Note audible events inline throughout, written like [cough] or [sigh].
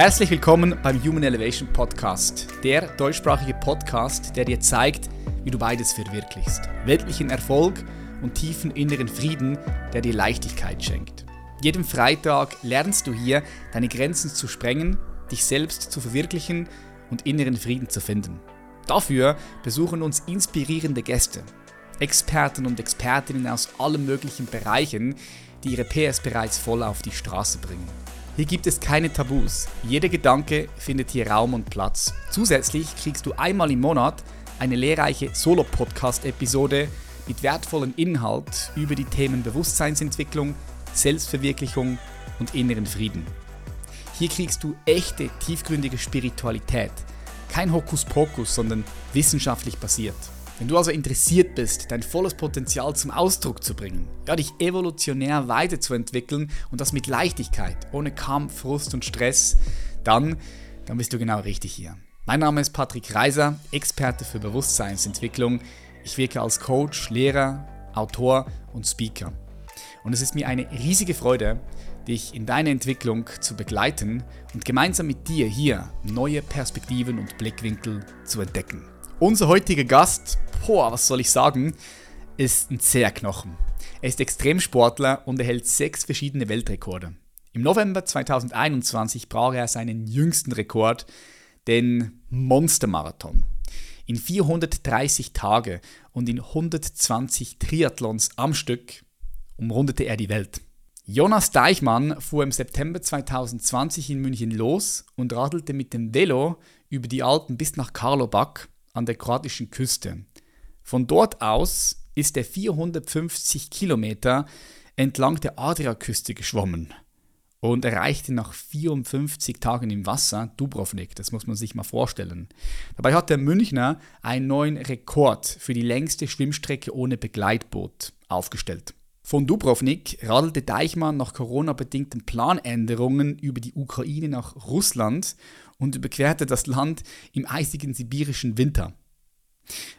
Herzlich willkommen beim Human Elevation Podcast, der deutschsprachige Podcast, der dir zeigt, wie du beides verwirklichst. Weltlichen Erfolg und tiefen inneren Frieden, der dir Leichtigkeit schenkt. Jeden Freitag lernst du hier, deine Grenzen zu sprengen, dich selbst zu verwirklichen und inneren Frieden zu finden. Dafür besuchen uns inspirierende Gäste, Experten und Expertinnen aus allen möglichen Bereichen, die ihre PS bereits voll auf die Straße bringen. Hier gibt es keine Tabus. Jeder Gedanke findet hier Raum und Platz. Zusätzlich kriegst du einmal im Monat eine lehrreiche Solo-Podcast-Episode mit wertvollem Inhalt über die Themen Bewusstseinsentwicklung, Selbstverwirklichung und inneren Frieden. Hier kriegst du echte, tiefgründige Spiritualität. Kein Hokuspokus, sondern wissenschaftlich basiert. Wenn du also interessiert bist, dein volles Potenzial zum Ausdruck zu bringen, ja, dich evolutionär weiterzuentwickeln und das mit Leichtigkeit, ohne Kampf, Frust und Stress, dann, dann bist du genau richtig hier. Mein Name ist Patrick Reiser, Experte für Bewusstseinsentwicklung. Ich wirke als Coach, Lehrer, Autor und Speaker. Und es ist mir eine riesige Freude, dich in deiner Entwicklung zu begleiten und gemeinsam mit dir hier neue Perspektiven und Blickwinkel zu entdecken. Unser heutiger Gast, boah, was soll ich sagen, ist ein Zerknochen. Er ist Extremsportler und erhält sechs verschiedene Weltrekorde. Im November 2021 brach er seinen jüngsten Rekord, den Monstermarathon. In 430 Tage und in 120 Triathlons am Stück umrundete er die Welt. Jonas Deichmann fuhr im September 2020 in München los und radelte mit dem Velo über die Alpen bis nach Karlobag an der kroatischen Küste. Von dort aus ist er 450 Kilometer entlang der Adriaküste geschwommen und erreichte nach 54 Tagen im Wasser Dubrovnik. Das muss man sich mal vorstellen. Dabei hat der Münchner einen neuen Rekord für die längste Schwimmstrecke ohne Begleitboot aufgestellt. Von Dubrovnik radelte Deichmann nach Corona-bedingten Planänderungen über die Ukraine nach Russland und überquerte das Land im eisigen sibirischen Winter.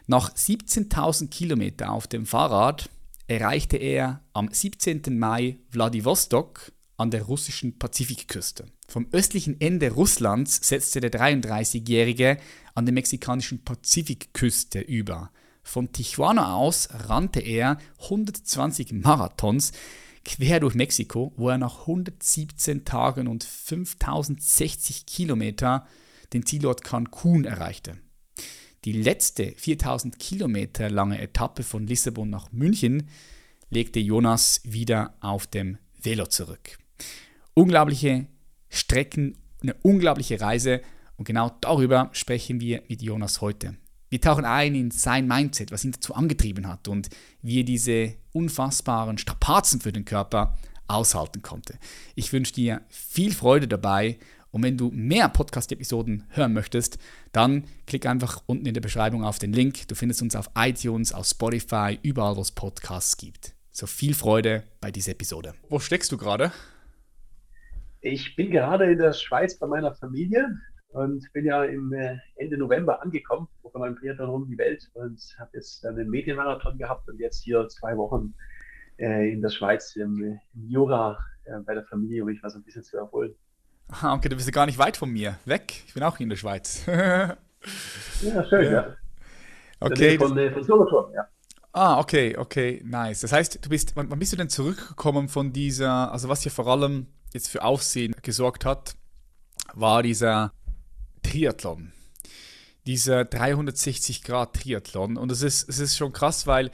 Nach 17.000 Kilometer auf dem Fahrrad erreichte er am 17. Mai Wladiwostok an der russischen Pazifikküste. Vom östlichen Ende Russlands setzte der 33-Jährige an der mexikanischen Pazifikküste über. Von Tijuana aus rannte er 120 Marathons quer durch Mexiko, wo er nach 117 Tagen und 5060 Kilometer den Zielort Cancun erreichte. Die letzte 4000 Kilometer lange Etappe von Lissabon nach München legte Jonas wieder auf dem Velo zurück. Unglaubliche Strecken, eine unglaubliche Reise und genau darüber sprechen wir mit Jonas heute. Wir tauchen ein in sein Mindset, was ihn dazu angetrieben hat und wie er diese unfassbaren Strapazen für den Körper aushalten konnte. Ich wünsche dir viel Freude dabei und wenn du mehr Podcast-Episoden hören möchtest, dann klick einfach unten in der Beschreibung auf den Link. Du findest uns auf iTunes, auf Spotify, überall, wo es Podcasts gibt. So viel Freude bei dieser Episode. Wo steckst du gerade? Ich bin gerade in der Schweiz bei meiner Familie und bin ja im äh, Ende November angekommen, von meinem Triathlon um die Welt und habe jetzt dann einen Medienmarathon gehabt und jetzt hier zwei Wochen äh, in der Schweiz im, im Jura äh, bei der Familie, um mich was ein bisschen zu erholen. Ah, okay, du bist ja gar nicht weit von mir. Weg. Ich bin auch hier in der Schweiz. [laughs] ja, schön, ja. ja. Okay. Von, äh, von Solothurn, ja. Ah, okay, okay, nice. Das heißt, du bist, wann, wann bist du denn zurückgekommen von dieser, also was hier vor allem jetzt für Aufsehen gesorgt hat, war dieser Triathlon. Dieser 360-Grad-Triathlon. Und es ist, ist schon krass, weil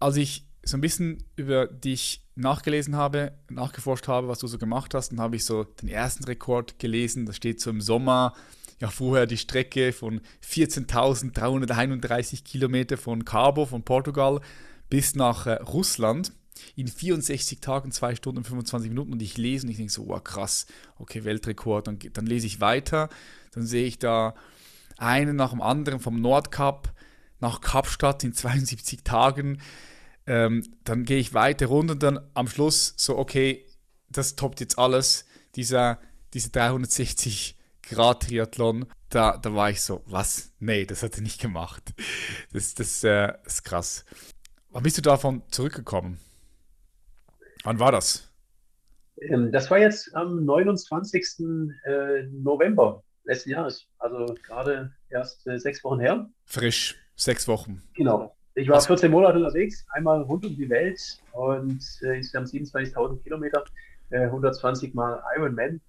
als ich so ein bisschen über dich nachgelesen habe, nachgeforscht habe, was du so gemacht hast, dann habe ich so den ersten Rekord gelesen. Da steht so im Sommer, ja, vorher die Strecke von 14.331 Kilometer von Cabo, von Portugal, bis nach äh, Russland in 64 Tagen, 2 Stunden und 25 Minuten und ich lese und ich denke so, wow, krass, okay, Weltrekord. Dann, dann lese ich weiter, dann sehe ich da einen nach dem anderen vom Nordkap nach Kapstadt in 72 Tagen. Ähm, dann gehe ich weiter runter und dann am Schluss so, okay, das toppt jetzt alles. Dieser, diese 360 Grad Triathlon, da, da war ich so, was? Nee, das hat er nicht gemacht. Das, das, äh, das ist krass. Wann bist du davon zurückgekommen? Wann war das? Ähm, das war jetzt am 29. Äh, November letzten Jahres, also gerade erst äh, sechs Wochen her. Frisch, sechs Wochen. Genau. Ich war 14 Monate unterwegs, einmal rund um die Welt und äh, insgesamt 27.000 Kilometer, äh, 120 Mal Ironman.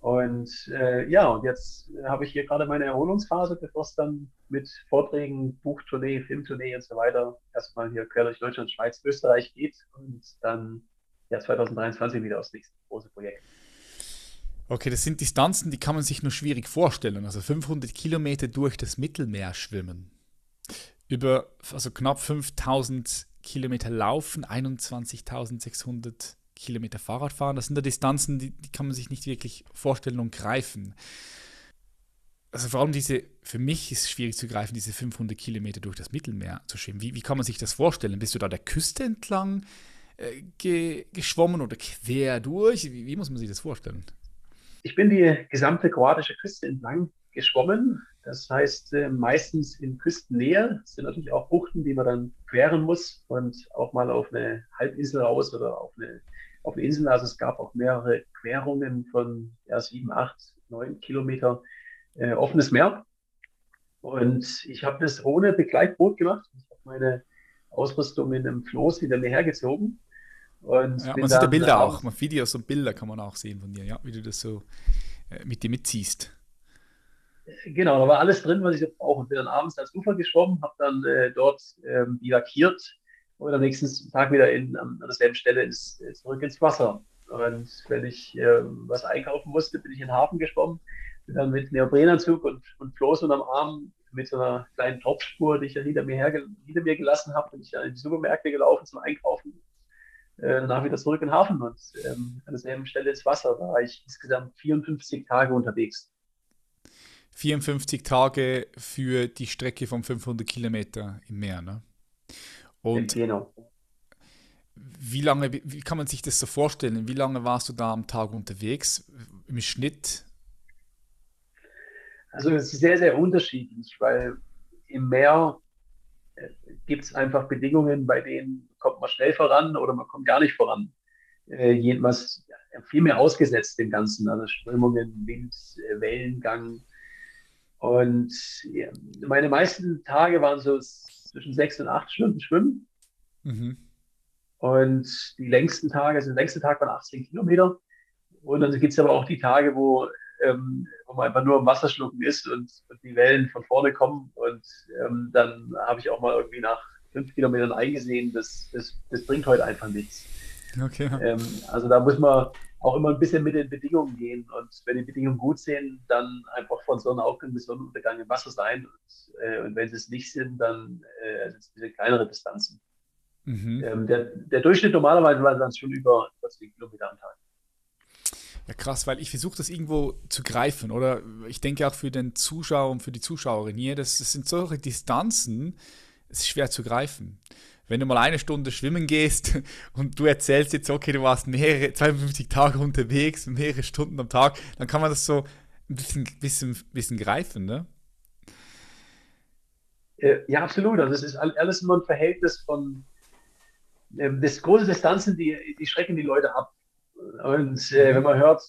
Und äh, ja, und jetzt habe ich hier gerade meine Erholungsphase, bevor es dann mit Vorträgen, Buchtournee, Filmtournee und so weiter erstmal hier quer durch Deutschland, Schweiz, Österreich geht und dann ja 2023 wieder aufs nächste große Projekt. Okay, das sind Distanzen, die kann man sich nur schwierig vorstellen. Also 500 Kilometer durch das Mittelmeer schwimmen. Über also knapp 5000 Kilometer laufen, 21.600 Kilometer Fahrrad fahren. Das sind ja Distanzen, die, die kann man sich nicht wirklich vorstellen und greifen. Also vor allem diese, für mich ist es schwierig zu greifen, diese 500 Kilometer durch das Mittelmeer zu schwimmen. Wie, wie kann man sich das vorstellen? Bist du da der Küste entlang äh, ge, geschwommen oder quer durch? Wie, wie muss man sich das vorstellen? Ich bin die gesamte kroatische Küste entlang geschwommen. Das heißt, äh, meistens in Küstennähe. Es sind natürlich auch Buchten, die man dann queren muss und auch mal auf eine Halbinsel raus oder auf eine, auf eine Insel. Also es gab auch mehrere Querungen von ja, sieben, acht, neun Kilometer äh, offenes Meer. Und ich habe das ohne Begleitboot gemacht. Ich habe meine Ausrüstung in einem Floß hinter mir hergezogen und ja, man sieht ja Bilder auch, man Videos und Bilder kann man auch sehen von dir, ja, wie du das so äh, mit dir mitziehst. Genau, da war alles drin, was ich brauche. Und bin dann abends ans Ufer geschwommen, habe dann äh, dort ähm, bivakiert und am nächsten Tag wieder in, an, an derselben Stelle ins, äh, zurück ins Wasser. Und wenn ich äh, was einkaufen musste, bin ich in den Hafen geschwommen, bin dann mit Neoprenanzug und, und Floß unterm Arm mit so einer kleinen Tropfspur, die ich dann hinter mir, hinter mir gelassen habe, bin ich dann in die Supermärkte gelaufen zum Einkaufen äh, danach wieder zurück in den Hafen und ähm, an derselben Stelle ins Wasser. War ich insgesamt 54 Tage unterwegs. 54 Tage für die Strecke von 500 Kilometer im Meer, ne? Und genau. Wie lange, wie kann man sich das so vorstellen? Wie lange warst du da am Tag unterwegs im Schnitt? Also es ist sehr, sehr unterschiedlich, weil im Meer gibt es einfach Bedingungen, bei denen kommt man schnell voran oder man kommt gar nicht voran. Äh, jedenfalls viel mehr ausgesetzt dem Ganzen, also Strömungen, Wind, äh, Wellengang. Und ja, meine meisten Tage waren so zwischen sechs und acht Stunden Schwimmen. Mhm. Und die längsten Tage, also der längste Tag waren 18 Kilometer. Und dann gibt es aber auch die Tage, wo ähm, wo man einfach nur im Wasser schlucken ist und, und die Wellen von vorne kommen. Und ähm, dann habe ich auch mal irgendwie nach fünf Kilometern eingesehen, das, das, das bringt heute einfach nichts. Okay. Ähm, also da muss man auch immer ein bisschen mit den Bedingungen gehen. Und wenn die Bedingungen gut sind, dann einfach von Sonnenaufgang bis Sonnenuntergang im Wasser sein. Und, äh, und wenn sie es nicht sind, dann äh, sind es ein bisschen kleinere Distanzen. Mhm. Ähm, der, der Durchschnitt normalerweise war dann schon über 40 Kilometer am Tag. Ja, krass, weil ich versuche das irgendwo zu greifen, oder? Ich denke auch für den Zuschauer und für die Zuschauerin hier, das, das sind solche Distanzen, es ist schwer zu greifen. Wenn du mal eine Stunde schwimmen gehst [laughs] und du erzählst jetzt, okay, du warst mehrere, 52 Tage unterwegs, mehrere Stunden am Tag, dann kann man das so ein bisschen, bisschen, bisschen greifen, ne? Äh, ja, absolut. Also es ist alles immer ein Verhältnis von ähm, das große Distanzen, die, die schrecken die Leute ab. Und äh, wenn man hört,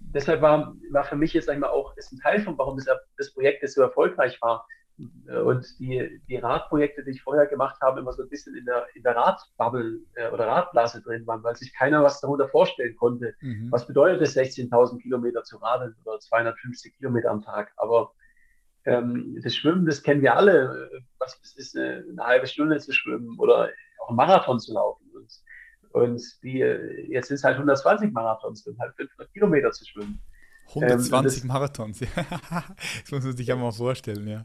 deshalb war, war für mich jetzt sag ich mal, auch ist ein Teil von, warum das, das Projekt so erfolgreich war. Und die, die Radprojekte, die ich vorher gemacht habe, immer so ein bisschen in der, in der Radbubble äh, oder Radblase drin waren, weil sich keiner was darunter vorstellen konnte. Mhm. Was bedeutet es, 16.000 Kilometer zu radeln oder 250 Kilometer am Tag? Aber ähm, das Schwimmen, das kennen wir alle. Was ist eine, eine halbe Stunde zu schwimmen oder auch einen Marathon zu laufen? Und die, jetzt sind es halt 120 Marathons und halt 500 Kilometer zu schwimmen. 120 ähm, Marathons, [laughs] das muss man sich ja mal vorstellen, ja.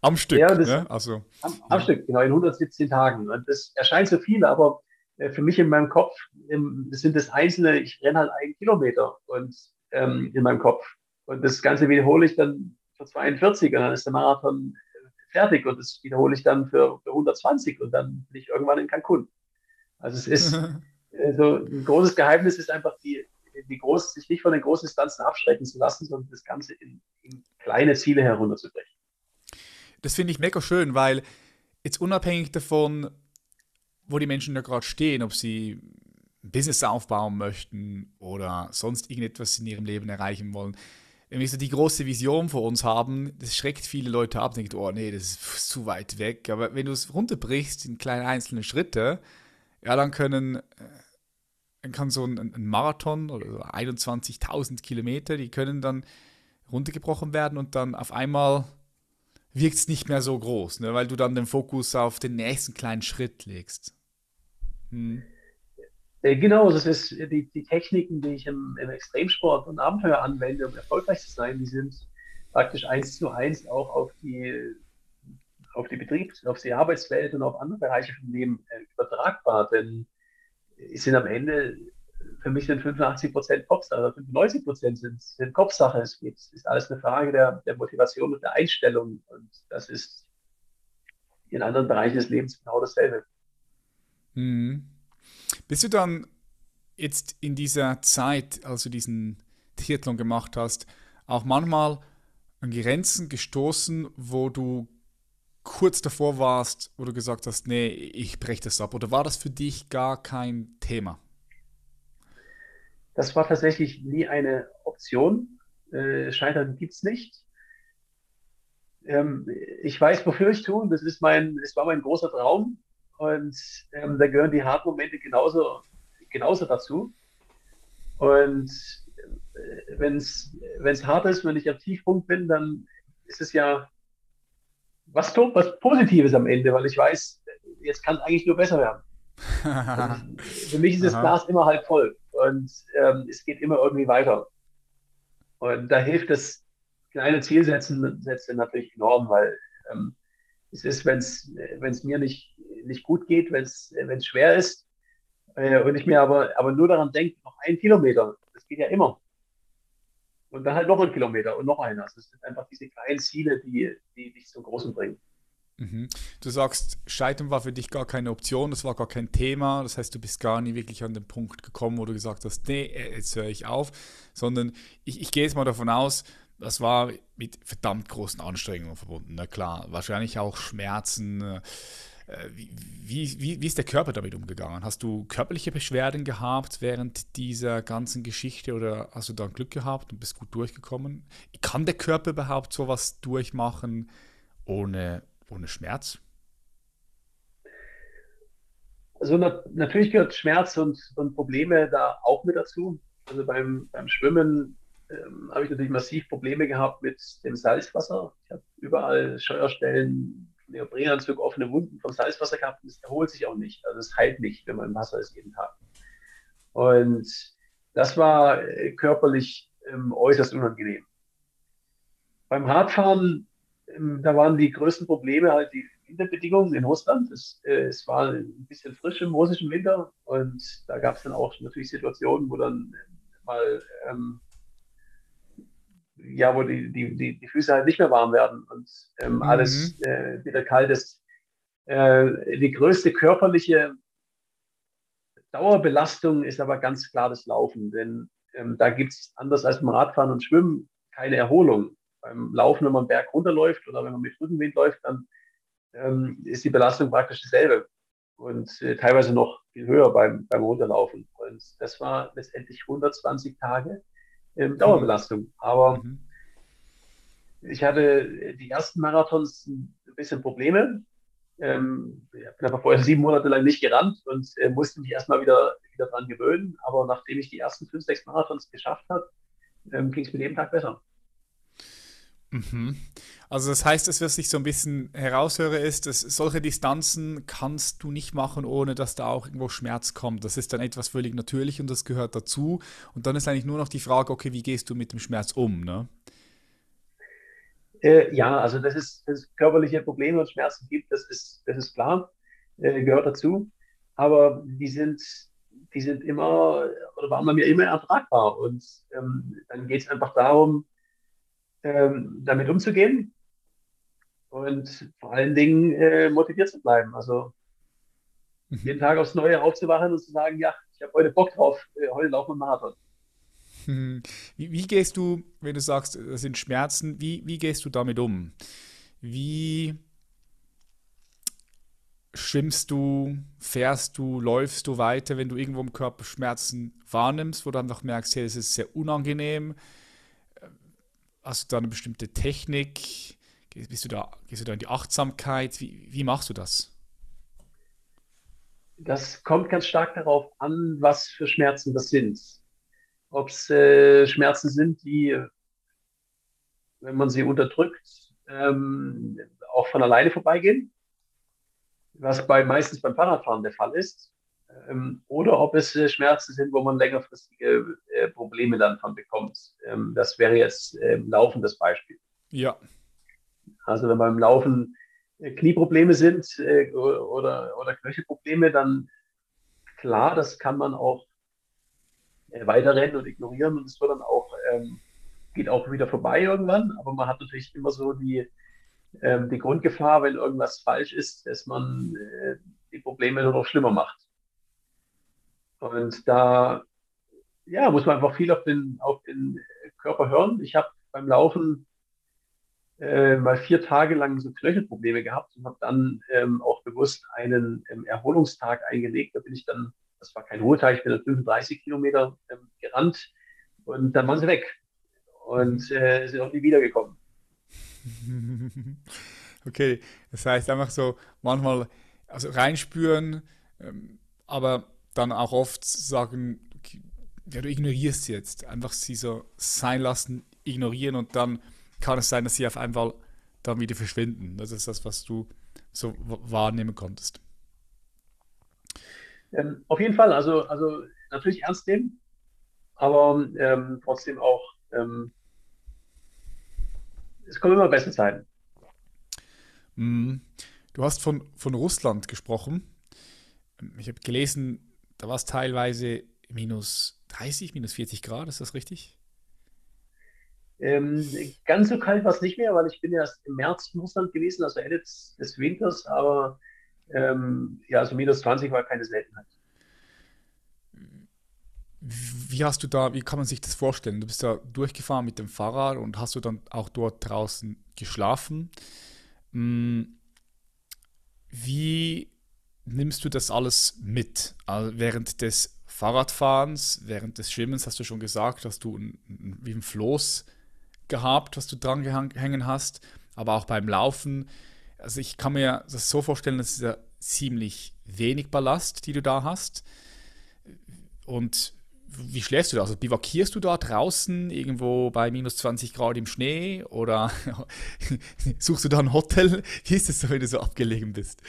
Am Stück, ja, das, ne? Also, am, am ja. Stück, genau, in 117 Tagen. Und das erscheint so viel, aber äh, für mich in meinem Kopf im, das sind das einzelne, ich renne halt einen Kilometer und ähm, in meinem Kopf. Und das Ganze wiederhole ich dann für 42 und dann ist der Marathon äh, fertig und das wiederhole ich dann für, für 120 und dann bin ich irgendwann in Cancun. Also es ist also ein großes Geheimnis ist einfach die, die groß, sich nicht von den großen Distanzen abschrecken zu lassen, sondern das Ganze in, in kleine Ziele herunterzubrechen. Das finde ich mega schön, weil jetzt unabhängig davon, wo die Menschen da gerade stehen, ob sie ein Business aufbauen möchten oder sonst irgendetwas in ihrem Leben erreichen wollen, wenn wir so die große Vision vor uns haben, das schreckt viele Leute ab, denkt, oh nee, das ist zu weit weg. Aber wenn du es runterbrichst in kleine einzelne Schritte, ja, dann können, äh, dann kann so ein, ein Marathon oder so 21.000 Kilometer, die können dann runtergebrochen werden und dann auf einmal wirkt es nicht mehr so groß, ne, weil du dann den Fokus auf den nächsten kleinen Schritt legst. Hm. Äh, genau, das ist die, die Techniken, die ich im, im Extremsport und Abenteuer anwende, um erfolgreich zu sein, die sind praktisch eins zu eins auch auf die, auf die Betriebs-, auf die Arbeitswelt und auf andere Bereiche vom Leben übertragbar. Denn es sind am Ende, für mich sind 85 Prozent Kopfsache, also 95 Prozent sind, sind Kopfsache. Es geht, ist alles eine Frage der, der Motivation und der Einstellung. Und das ist in anderen Bereichen des Lebens genau dasselbe. Mhm. Bist du dann jetzt in dieser Zeit, als du diesen Triathlon gemacht hast, auch manchmal an Grenzen gestoßen, wo du kurz davor warst, wo du gesagt hast, nee, ich breche das ab? Oder war das für dich gar kein Thema? Das war tatsächlich nie eine Option. Äh, Scheitern gibt es nicht. Ähm, ich weiß, wofür ich tue. Das ist mein, es war mein großer Traum. Und ähm, da gehören die harten Momente genauso, genauso dazu. Und äh, wenn es hart ist, wenn ich am Tiefpunkt bin, dann ist es ja was, was Positives am Ende, weil ich weiß, jetzt kann es eigentlich nur besser werden. [laughs] Also, für mich ist das Glas immer halb voll und ähm, es geht immer irgendwie weiter. Und da hilft das kleine Zielsetzen natürlich enorm, weil ähm, es ist, wenn es mir nicht, nicht gut geht, wenn es schwer ist äh, und ich mir aber, aber nur daran denke, noch ein Kilometer, das geht ja immer. Und dann halt noch ein Kilometer und noch einer. Es sind einfach diese kleinen Ziele, die, die dich zum Großen bringen. Mhm. Du sagst, Scheitern war für dich gar keine Option, das war gar kein Thema. Das heißt, du bist gar nie wirklich an den Punkt gekommen, wo du gesagt hast, nee, jetzt höre ich auf. Sondern ich, ich gehe jetzt mal davon aus, das war mit verdammt großen Anstrengungen verbunden. Na klar, wahrscheinlich auch Schmerzen. Äh, wie, wie, wie ist der Körper damit umgegangen? Hast du körperliche Beschwerden gehabt während dieser ganzen Geschichte oder hast du da Glück gehabt und bist gut durchgekommen? Kann der Körper überhaupt sowas durchmachen ohne, ohne Schmerz? Also na, natürlich gehört Schmerz und, und Probleme da auch mit dazu. Also beim, beim Schwimmen ähm, habe ich natürlich massiv Probleme gehabt mit dem Salzwasser. Ich habe überall Steuerstellen, Neoprenanzug, offene Wunden vom Salzwasser gehabt und es erholt sich auch nicht. Also es heilt nicht, wenn man im Wasser ist jeden Tag. Und das war äh, körperlich ähm, äußerst unangenehm. Beim Radfahren, ähm, da waren die größten Probleme halt die Winterbedingungen in Russland. Es, äh, es war ein bisschen frisch im russischen Winter und da gab es dann auch natürlich Situationen, wo dann mal ähm, ja, wo die, die, die, die Füße halt nicht mehr warm werden und ähm, mhm. alles äh, wieder kalt ist. Äh, die größte körperliche Dauerbelastung ist aber ganz klar das Laufen, denn ähm, da gibt es anders als beim Radfahren und Schwimmen keine Erholung. Beim Laufen, wenn man Berg runterläuft oder wenn man mit Rückenwind läuft, dann ähm, ist die Belastung praktisch dieselbe und äh, teilweise noch viel höher beim, beim Runterlaufen. Und das war letztendlich 120 Tage ähm, Dauerbelastung. Aber mhm. ich hatte die ersten Marathons ein bisschen Probleme. Ähm, ich bin aber vorher [laughs] sieben Monate lang nicht gerannt und äh, musste mich erstmal wieder, wieder dran gewöhnen. Aber nachdem ich die ersten fünf, sechs Marathons geschafft habe, ähm, ging es mir jeden Tag besser. Mhm. Also das heißt, dass was ich so ein bisschen heraushöre, ist, dass solche Distanzen kannst du nicht machen, ohne dass da auch irgendwo Schmerz kommt. Das ist dann etwas völlig natürlich und das gehört dazu. Und dann ist eigentlich nur noch die Frage, okay, wie gehst du mit dem Schmerz um? Ne? Äh, ja, also dass es, dass körperliche Probleme und Schmerzen gibt, das ist, das ist klar, äh, gehört dazu. Aber die sind, die sind immer oder waren bei mir immer ertragbar. Und ähm, dann geht es einfach darum, ähm, damit umzugehen und vor allen Dingen äh, motiviert zu bleiben. Also mhm. jeden Tag aufs Neue aufzuwachen und zu sagen, ja, ich habe heute Bock drauf, äh, heute laufen wir Marathon. Hm. Wie, wie, gehst du, wenn du sagst, das sind Schmerzen, wie, wie gehst du damit um? Wie, schwimmst du, fährst du, läufst du weiter, wenn du irgendwo im Körper Schmerzen wahrnimmst, wo du einfach merkst, hey, es ist sehr unangenehm? Hast du da eine bestimmte Technik? Bist du da, gehst du da in die Achtsamkeit? Wie, wie machst du das? Das kommt ganz stark darauf an, was für Schmerzen das sind. Ob es äh, Schmerzen sind, die, wenn man sie unterdrückt, ähm, auch von alleine vorbeigehen, was bei meistens beim Fahrradfahren der Fall ist, oder ob es äh, Schmerzen sind, wo man längerfristige äh, Probleme dann von bekommt. Ähm, das wäre jetzt äh, Laufen das Beispiel. Ja. Also wenn beim Laufen Knieprobleme sind oder, oder Knöchelprobleme, dann klar, das kann man auch weiterrennen und ignorieren und es wird dann auch, ähm, geht auch wieder vorbei irgendwann, aber man hat natürlich immer so die, ähm, die Grundgefahr, wenn irgendwas falsch ist, dass man die Probleme nur noch schlimmer macht. Und da ja, muss man einfach viel auf den, auf den Körper hören. Ich habe beim Laufen äh, mal vier Tage lang so Knöchelprobleme gehabt und habe dann ähm, auch bewusst einen ähm, Erholungstag eingelegt. Da bin ich dann, das war kein Ruhetag, ich bin dann 35 Kilometer ähm, gerannt und dann waren sie weg und äh, sind auch nie wiedergekommen. [laughs] Okay, das heißt einfach so manchmal also reinspüren, ähm, aber dann auch oft sagen, ja, du ignorierst sie jetzt, einfach sie so sein lassen, ignorieren und dann kann es sein, dass sie auf einmal dann wieder verschwinden. Das ist das, was du so wahrnehmen konntest. Ähm, auf jeden Fall, also, also natürlich ernst nehmen, aber ähm, trotzdem auch, ähm, es kommen immer bessere Zeiten. Mhm. Du hast von, von Russland gesprochen. Ich habe gelesen, da war es teilweise minus 30, minus 40 Grad, ist das richtig? Ähm, ganz so kalt war es nicht mehr, weil ich bin erst im März in Russland gewesen, also Ende des, Winters, aber ähm, ja, also minus 20 war keine Seltenheit. Wie hast du da, wie kann man sich das vorstellen? Du bist da durchgefahren mit dem Fahrrad und hast du dann auch dort draußen geschlafen? Hm, wie nimmst du das alles mit? Also während des Fahrradfahrens, während des Schwimmens hast du schon gesagt, dass du ein, wie ein Floß gehabt, was du dran gehängen hast, aber auch beim Laufen. Also ich kann mir das so vorstellen, das ist ja ziemlich wenig Ballast, die du da hast. Und wie schläfst du da? Also bivakierst du da draußen irgendwo bei minus 20 Grad im Schnee oder [laughs] suchst du da ein Hotel? Wie ist es so, wenn du so abgelegen bist?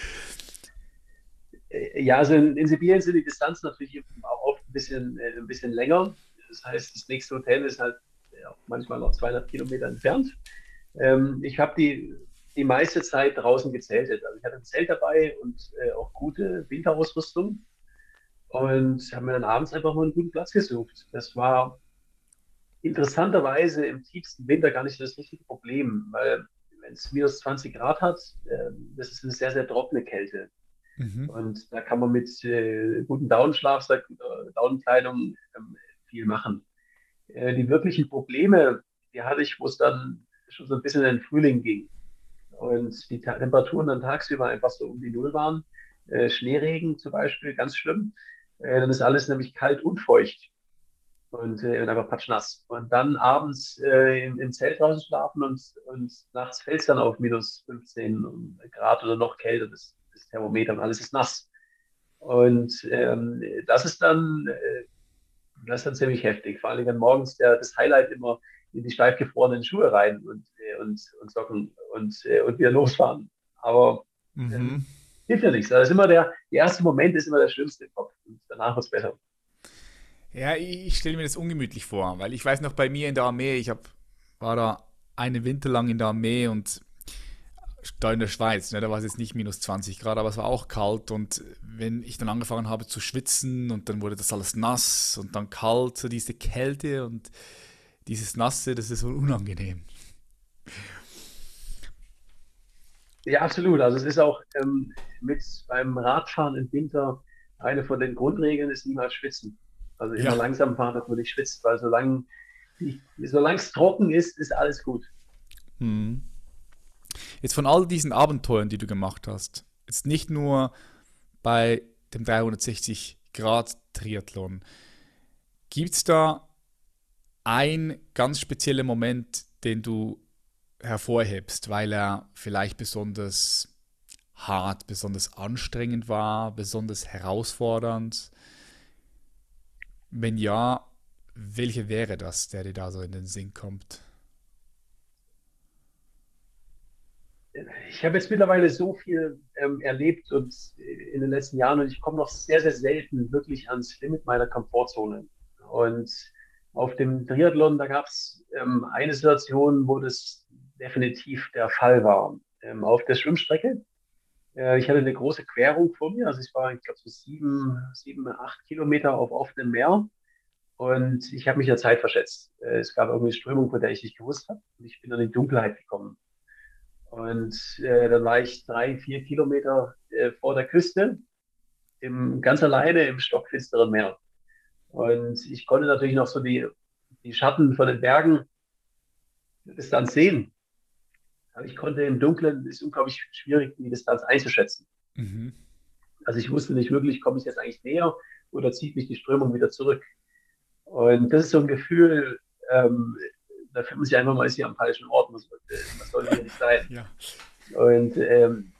Ja, also in, in Sibirien sind die Distanzen natürlich auch oft ein bisschen, äh, ein bisschen länger. Das heißt, das nächste Hotel ist halt ja, manchmal noch 200 Kilometer entfernt. Ähm, ich habe die, die meiste Zeit draußen gezeltet. Also ich hatte ein Zelt dabei und äh, auch gute Winterausrüstung und habe mir dann abends einfach mal einen guten Platz gesucht. Das war interessanterweise im tiefsten Winter gar nicht das richtige Problem, weil wenn es minus 20 Grad hat, äh, das ist eine sehr, sehr trockene Kälte. Mhm. Und da kann man mit äh, guten Daunenschlafsack, äh, Daunenkleidung ähm, viel machen. Äh, die wirklichen Probleme, die hatte ich, wo es dann schon so ein bisschen in den Frühling ging. Und die Ta Temperaturen dann tagsüber einfach so um die Null waren. Äh, Schneeregen zum Beispiel, ganz schlimm. Äh, dann ist alles nämlich kalt und feucht. Und, äh, und einfach patschnass. Und dann abends äh, im, im, Zelt draußen schlafen und, und nachts fällt es dann auf minus 15 Grad oder noch kälter, das, das Thermometer und alles ist nass. Und ähm, das ist dann äh, das ist dann ziemlich heftig. Vor allem, wenn morgens der, das Highlight immer in die steif gefrorenen Schuhe rein und, äh, und, und Socken und, äh, und wieder losfahren. Aber mhm. ähm, hilft ja nichts. Also immer der, der erste Moment ist immer der schlimmste im Kopf und danach wird es besser. Ja, ich stelle mir das ungemütlich vor, weil ich weiß noch bei mir in der Armee, ich hab, war da einen Winter lang in der Armee und da in der Schweiz, ne, da war es jetzt nicht minus 20 Grad, aber es war auch kalt und wenn ich dann angefangen habe zu schwitzen und dann wurde das alles nass und dann kalt, so diese Kälte und dieses Nasse, das ist so unangenehm. Ja, absolut. Also es ist auch ähm, mit beim Radfahren im Winter eine von den Grundregeln ist niemals schwitzen. Also immer ja. langsam fahren, dass man nicht schwitzt, weil solange es trocken ist, ist alles gut. Hm. Jetzt von all diesen Abenteuern, die du gemacht hast, Jetzt nicht nur bei dem 360-Grad-Triathlon. Gibt es da einen ganz speziellen Moment, den du hervorhebst, weil er vielleicht besonders hart, besonders anstrengend war, besonders herausfordernd? Wenn ja, welche wäre das, der dir da so in den Sinn kommt? Ich habe jetzt mittlerweile so viel ähm, erlebt und in den letzten Jahren und ich komme noch sehr, sehr selten wirklich ans Limit meiner Komfortzone. Und auf dem Triathlon, da gab es ähm, eine Situation, wo das definitiv der Fall war. Ähm, auf der Schwimmstrecke, äh, ich hatte eine große Querung vor mir, also ich war, ich glaube, so sieben, sieben, acht Kilometer auf offenem Meer und ich habe mich der Zeit verschätzt. Äh, es gab irgendwie Strömung, von der ich nicht gewusst habe und ich bin dann in die Dunkelheit gekommen. Und äh, dann war ich drei, vier Kilometer äh, vor der Küste, im, ganz alleine im stockfinsteren Meer. Und ich konnte natürlich noch so die, die Schatten von den Bergen Distanz sehen. Aber ich konnte im Dunkeln, ist unglaublich schwierig, die Distanz einzuschätzen. Mhm. Also ich wusste nicht wirklich, komme ich jetzt eigentlich näher oder zieht mich die Strömung wieder zurück. Und das ist so ein Gefühl, ähm, da fühlt man sich einfach mal, ist hier am falschen Ort, was, was soll hier nicht sein. ja. Und ähm,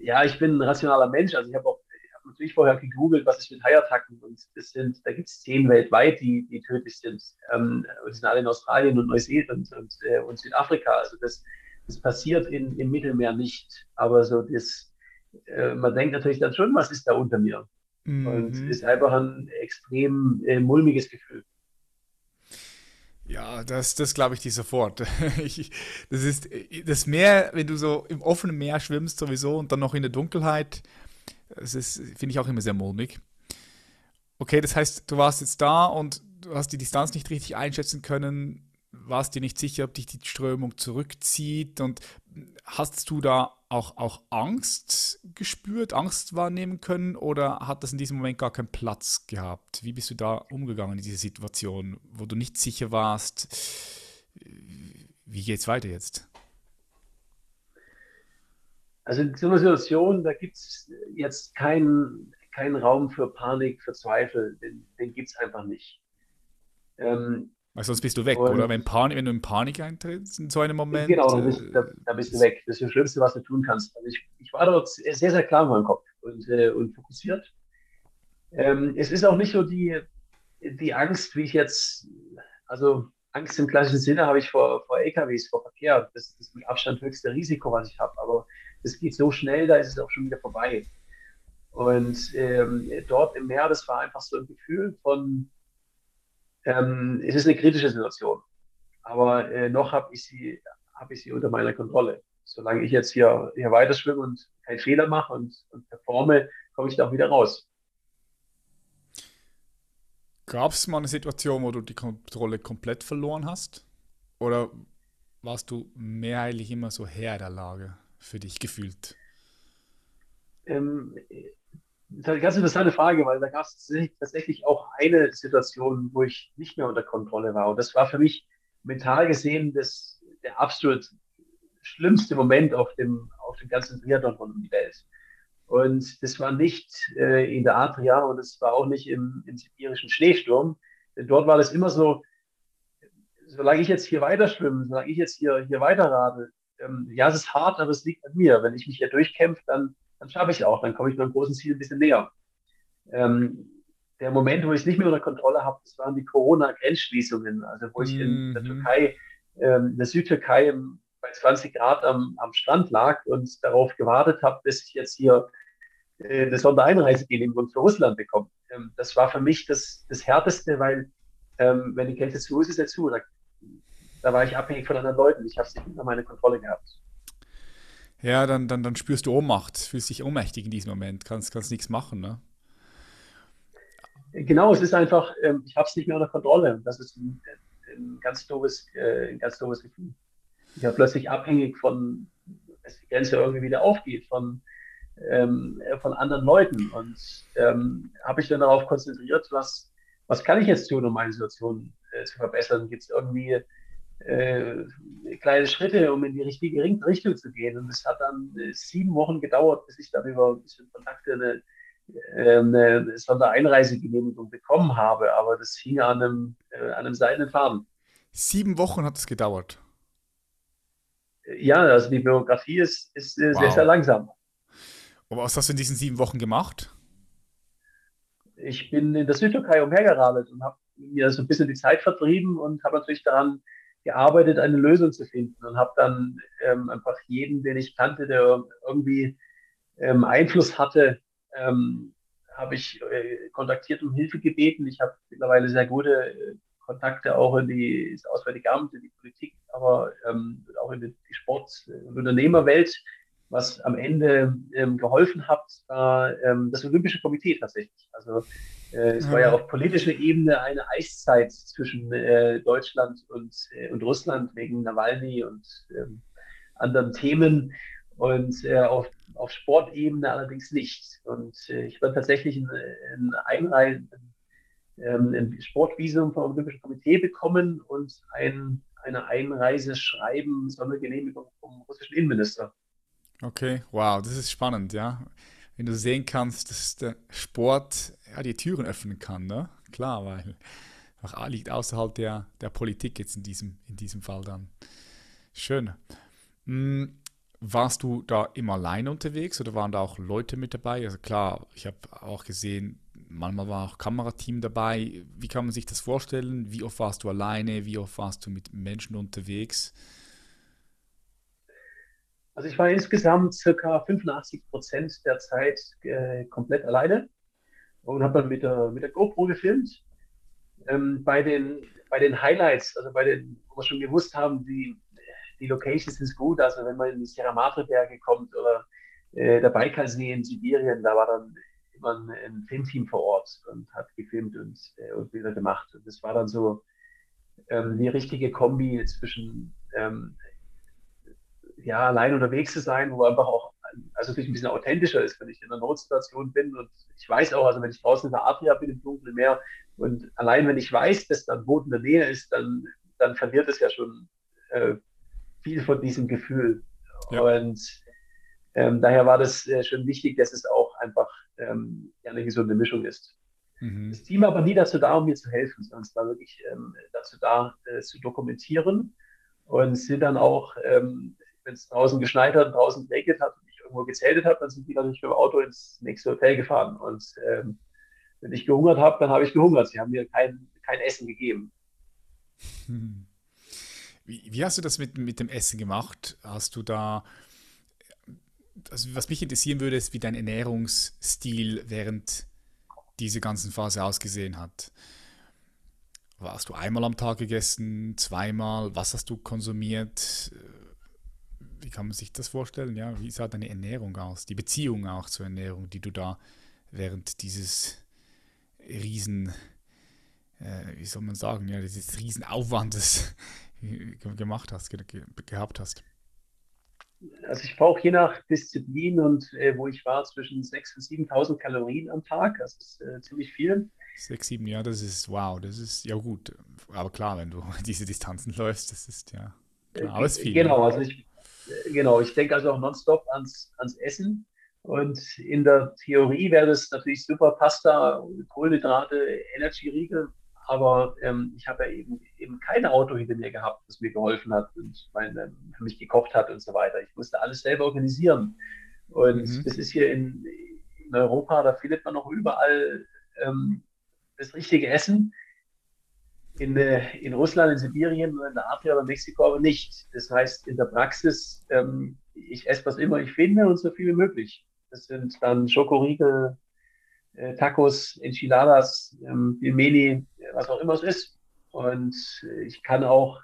ja, ich bin ein rationaler Mensch, also ich habe auch natürlich vorher gegoogelt, was ist mit Haiattacken und das sind, da gibt es zehn weltweit, die, die tödlich sind. Ähm, die sind alle in Australien und Neuseeland und, äh, und Südafrika. Also das, das passiert in, im Mittelmeer nicht. Aber so das, äh, man denkt natürlich dann schon, was ist da unter mir? Mhm. Und es ist einfach ein extrem äh, mulmiges Gefühl. Ja, das, das glaube ich dir sofort. [laughs] Ich, das ist das Meer, wenn du so im offenen Meer schwimmst sowieso und dann noch in der Dunkelheit, das ist, finde ich auch immer sehr mulmig. Okay, das heißt, du warst jetzt da und du hast die Distanz nicht richtig einschätzen können, warst dir nicht sicher, ob dich die Strömung zurückzieht und hast du da auch, auch Angst gespürt, Angst wahrnehmen können oder hat das in diesem Moment gar keinen Platz gehabt? Wie bist du da umgegangen in dieser Situation, wo du nicht sicher warst, wie geht es weiter jetzt? Also in so einer Situation, da gibt es jetzt keinen kein Raum für Panik, für Zweifel, den, den gibt es einfach nicht. Ähm, Weil sonst bist du weg, oder? Wenn, Panik, wenn du in Panik eintrittst in so einem Moment. Genau, dann bist, da, da bist du weg. Das ist das Schlimmste, was du tun kannst. Also ich, ich war dort sehr, sehr klar in meinem Kopf und, äh, und fokussiert. Ähm, es ist auch nicht so die, die Angst, wie ich jetzt, also Angst im klassischen Sinne habe ich vor, vor LKWs, vor Verkehr. Das, das ist mit Abstand höchste Risiko, was ich habe. Aber es geht so schnell, da ist es auch schon wieder vorbei. Und ähm, dort im Meer, das war einfach so ein Gefühl von, ähm, es ist eine kritische Situation, aber äh, noch habe ich, sie, hab ich sie unter meiner Kontrolle. Solange ich jetzt hier, hier weiter schwimme und keinen Fehler mache und, und performe, komme ich da auch wieder raus. Gab es mal eine Situation, wo du die Kontrolle komplett verloren hast? Oder warst du mehrheitlich immer so Herr der Lage? für dich gefühlt? Ähm, ist eine ganz interessante Frage, weil da gab es tatsächlich auch eine Situation, wo ich nicht mehr unter Kontrolle war. Und das war für mich mental gesehen das, der absolut schlimmste Moment auf dem, auf dem ganzen Triathlon rund um die Welt. Und das war nicht äh, in der Adria und es war auch nicht im, im sibirischen Schneesturm. Denn dort war das immer so, solange ich jetzt hier weiter schwimme, solange ich jetzt hier, hier weiter radel, ähm, ja, es ist hart, aber es liegt an mir. Wenn ich mich hier durchkämpfe, dann, dann schaffe ich es auch. Dann komme ich meinem großen Ziel ein bisschen näher. Ähm, der Moment, wo ich es nicht mehr unter Kontrolle habe, das waren die Corona-Grenzschließungen. Also wo ich in der mhm. Türkei, ähm, in der Südtürkei bei 20 Grad am, am Strand lag und darauf gewartet habe, bis ich jetzt hier äh, eine Sondereinreisegenehmigung für Russland bekomme. Ähm, das war für mich das, das Härteste, weil ähm, wenn die Kälte zu ist, ist er zu. Da da war ich abhängig von anderen Leuten. Ich habe es nicht unter meine Kontrolle gehabt. Ja, dann, dann, dann spürst du Ohnmacht, fühlst dich ohnmächtig in diesem Moment, kannst, kannst nichts machen, ne? Genau, es ist einfach, ähm, ich habe es nicht mehr unter Kontrolle. Das ist ein, ein ganz doofes, äh, ein ganz doofes Gefühl. Ich war plötzlich abhängig von, dass die Grenze irgendwie wieder aufgeht, von, ähm, von anderen Leuten. Und ähm, habe ich dann darauf konzentriert, was, was kann ich jetzt tun, um meine Situation äh, zu verbessern? Gibt es irgendwie äh, kleine Schritte, um in die richtige Richtung zu gehen. Und es hat dann äh, sieben Wochen gedauert, bis ich dann über ein bisschen Kontakte eine, äh, eine Sondereinreisegenehmigung bekommen habe. Aber das hing an einem, äh, an einem seidenen Faden. Sieben Wochen hat es gedauert. Ja, also die Bürokratie ist, ist wow. sehr, sehr langsam. Und was hast du in diesen sieben Wochen gemacht? Ich bin in der Südtürkei umhergeradelt und habe mir so ein bisschen die Zeit vertrieben und habe natürlich daran gearbeitet, eine Lösung zu finden und habe dann ähm, einfach jeden, den ich kannte, der irgendwie ähm, Einfluss hatte, ähm, habe ich äh, kontaktiert und Hilfe gebeten. Ich habe mittlerweile sehr gute äh, Kontakte auch in die Auswärtige Amt, in die Politik, aber ähm, auch in die Sport- und Unternehmerwelt. Was am Ende ähm, geholfen hat, war ähm, das Olympische Komitee tatsächlich. Also äh, es war ja auf politischer Ebene eine Eiszeit zwischen äh, Deutschland und, äh, und Russland wegen Nawalny und ähm, anderen Themen und äh, auf, auf Sportebene allerdings nicht. Und äh, ich war tatsächlich ein, ein Einreisen, ähm, ein Sportvisum vom Olympischen Komitee bekommen und ein, eine Einreiseschreiben, Sondergenehmigung vom russischen Innenminister. Okay, wow, das ist spannend, ja. Wenn du sehen kannst, dass der Sport ja, die Türen öffnen kann, ne? Klar, weil auch liegt außerhalb der, der Politik jetzt in diesem, in diesem Fall dann. Schön. Hm, warst du da immer alleine unterwegs oder waren da auch Leute mit dabei? Also klar, ich habe auch gesehen, manchmal war auch Kamerateam dabei. Wie kann man sich das vorstellen? Wie oft warst du alleine? Wie oft warst du mit Menschen unterwegs? Also ich war insgesamt circa 85 Prozent der Zeit äh, komplett alleine und habe dann mit der, mit der GoPro gefilmt. Ähm, bei, den, bei den Highlights, also bei den, wo wir schon gewusst haben, die, die Locations sind gut, also wenn man in die Sierra Madre Berge kommt oder äh, der Baikalsee in Sibirien, da war dann immer ein, ein, Filmteam vor Ort und hat gefilmt und, äh, und Bilder gemacht. Und das war dann so ähm, die richtige Kombi zwischen ähm, ja, allein unterwegs zu sein, wo einfach auch, also natürlich ein bisschen authentischer ist, wenn ich in einer Notsituation bin. Und ich weiß auch, also wenn ich draußen in der Adria bin, im dunklen Meer, und allein wenn ich weiß, dass da ein Boot in der Nähe ist, dann, dann verliert es ja schon äh, viel von diesem Gefühl. Ja. Und ähm, daher war das äh, schon wichtig, dass es auch einfach ähm, ja, eine gesunde Mischung ist. Mhm. Das Team aber nie dazu da, um mir zu helfen, sondern es war wirklich ähm, dazu da, äh, zu dokumentieren und sind dann auch ähm, wenn es draußen geschneit hat, draußen geregnet hat und ich irgendwo gezeltet habe, dann sind die natürlich mit dem Auto ins nächste Hotel gefahren. Und ähm, wenn ich gehungert habe, dann habe ich gehungert. Sie haben mir kein, kein Essen gegeben. Hm. Wie, wie, hast du das mit, mit dem Essen gemacht? Hast du da, also was mich interessieren würde, ist, wie dein Ernährungsstil während dieser ganzen Phase ausgesehen hat. Hast du einmal am Tag gegessen, zweimal? Was hast du konsumiert? Wie kann man sich das vorstellen? Ja, wie sah deine Ernährung aus? Die Beziehung auch zur Ernährung, die du da während dieses riesen, äh, wie soll man sagen, ja, dieses riesen Aufwandes [laughs] gemacht hast, ge gehabt hast. Also ich brauche je nach Disziplin und äh, wo ich war zwischen 6.000 und 7.000 Kalorien am Tag. Das ist äh, ziemlich viel. 6, 7, ja, das ist wow, das ist ja gut. Aber klar, wenn du [laughs] diese Distanzen läufst, das ist ja klar, aber viel. Genau, also ich, genau, ich denke also auch nonstop ans, ans Essen. Und in der Theorie wäre das natürlich super Pasta, Kohlenhydrate, Energy-Riegel. Aber ähm, ich habe ja eben, eben kein Auto hinter mir gehabt, das mir geholfen hat und meine, für mich gekocht hat und so weiter. Ich musste alles selber organisieren. Und mhm. das ist hier in, in, Europa, da findet man noch überall ähm, das richtige Essen in, äh, in Russland, in Sibirien, in der Adria oder Mexiko aber nicht. Das heißt, in der Praxis, ähm, ich esse was immer ich finde und so viel wie möglich. Das sind dann Schokoriegel, äh, Tacos, Enchiladas, ähm, Pilmeni, was auch immer es ist. Und ich kann auch,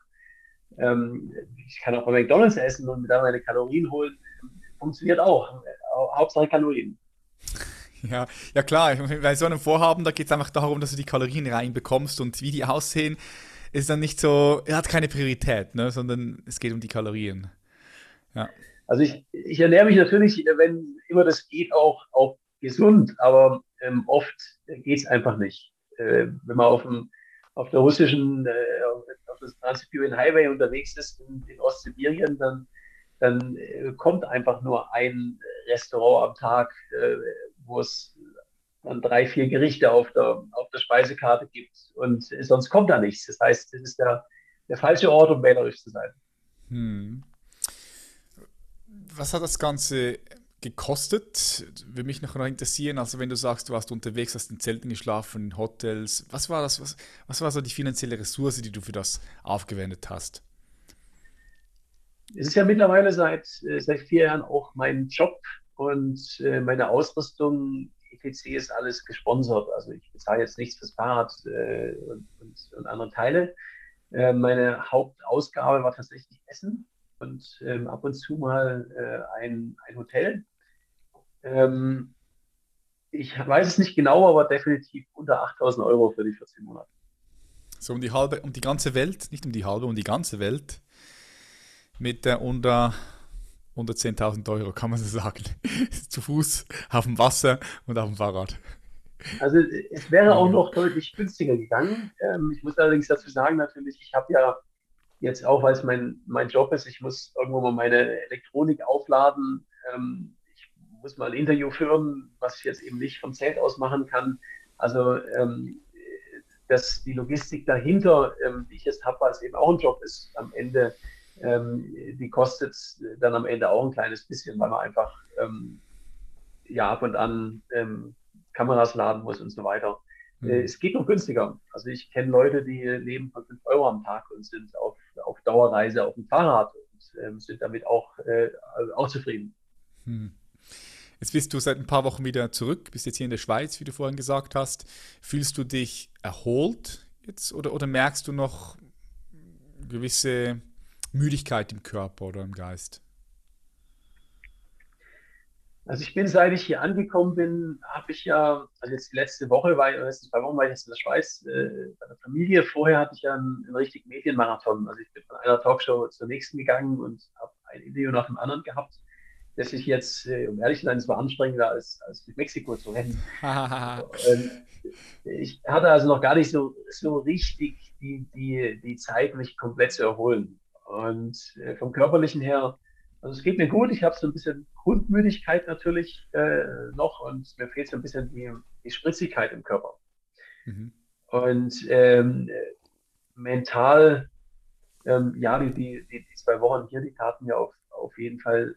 ähm, ich kann auch bei McDonalds essen und da meine Kalorien holen. Funktioniert auch. Hauptsache Kalorien. [laughs] Ja, ja klar, bei so einem Vorhaben, da geht es einfach darum, dass du die Kalorien reinbekommst und wie die aussehen, ist dann nicht so, er hat keine Priorität, ne, sondern es geht um die Kalorien. Ja. Also ich, ich ernähre mich natürlich, wenn immer das geht, auch, auch gesund, aber ähm, oft geht es einfach nicht. Äh, wenn man auf dem, auf der russischen, äh, auf das Trans-Siberian Highway unterwegs ist in, in Ostsibirien, dann, dann äh, kommt einfach nur ein Restaurant am Tag, äh, wo es dann drei, vier Gerichte auf der, auf der Speisekarte gibt und sonst kommt da nichts. Das heißt, das ist der, der falsche Ort, um wählerisch zu sein. Hm. Was hat das Ganze gekostet? Würde mich noch interessieren. Also, wenn du sagst, du warst unterwegs, hast in Zelten geschlafen, in Hotels. Was war das? Was, was war so die finanzielle Ressource, die du für das aufgewendet hast? Es ist ja mittlerweile seit, äh, seit vier Jahren auch mein Job und äh, meine Ausrüstung etc. ist alles gesponsert. Also ich bezahle jetzt nichts fürs Fahrrad äh, und, und, und, andere Teile. Äh, meine Hauptausgabe war tatsächlich Essen und ähm, ab und zu mal äh, ein, ein Hotel. Ähm, ich weiß es nicht genau, aber definitiv unter 8000 Euro für die 14 Monate. So um die halbe, um die ganze Welt, nicht um die halbe, um die ganze Welt mit äh, unter, unter 10.000 Euro, kann man so sagen. [laughs] Zu Fuß, auf dem Wasser und auf dem Fahrrad. Also es wäre auch noch deutlich günstiger gegangen. Ähm, ich muss allerdings dazu sagen, natürlich, ich habe ja jetzt auch, weil es mein, mein Job ist, ich muss irgendwo mal meine Elektronik aufladen. Ähm, ich muss mal ein Interview führen, was ich jetzt eben nicht vom Zelt aus machen kann. Also ähm, dass die Logistik dahinter, ähm, die ich jetzt habe, weil es eben auch ein Job ist, am Ende, ähm, die kostet dann am Ende auch ein kleines bisschen, weil man einfach ähm, ja ab und an ähm, Kameras laden muss und so weiter. Mhm. Es geht noch günstiger. Also ich kenne Leute, die leben von 5 Euro am Tag und sind auf, auf Dauerreise auf dem Fahrrad und ähm, sind damit auch, äh, auch zufrieden. Mhm. Jetzt bist du seit ein paar Wochen wieder zurück, bist jetzt hier in der Schweiz, wie du vorhin gesagt hast. Fühlst du dich erholt jetzt oder, oder merkst du noch gewisse Müdigkeit im Körper oder im Geist? Also ich bin, seit ich hier angekommen bin, habe ich ja, also jetzt die letzte Woche, war ich, letzten zwei Wochen war ich jetzt in der Schweiz äh, bei der Familie. Vorher hatte ich ja einen, einen richtigen Medienmarathon. Also ich bin von einer Talkshow zur nächsten gegangen und habe ein Interview nach dem anderen gehabt, das ich jetzt, äh, um ehrlich zu sein, es war anstrengender als, als durch Mexiko zu rennen. [laughs] ich hatte also noch gar nicht so, so richtig die, die, die Zeit, mich komplett zu erholen. Und äh, vom körperlichen her also es geht mir gut, ich habe so ein bisschen Grundmüdigkeit natürlich äh, noch und mir fehlt so ein bisschen die, die Spritzigkeit im Körper. Mhm. Und ähm, mental, ähm, ja, die, die, die, zwei Wochen hier, die taten mir auf, auf jeden Fall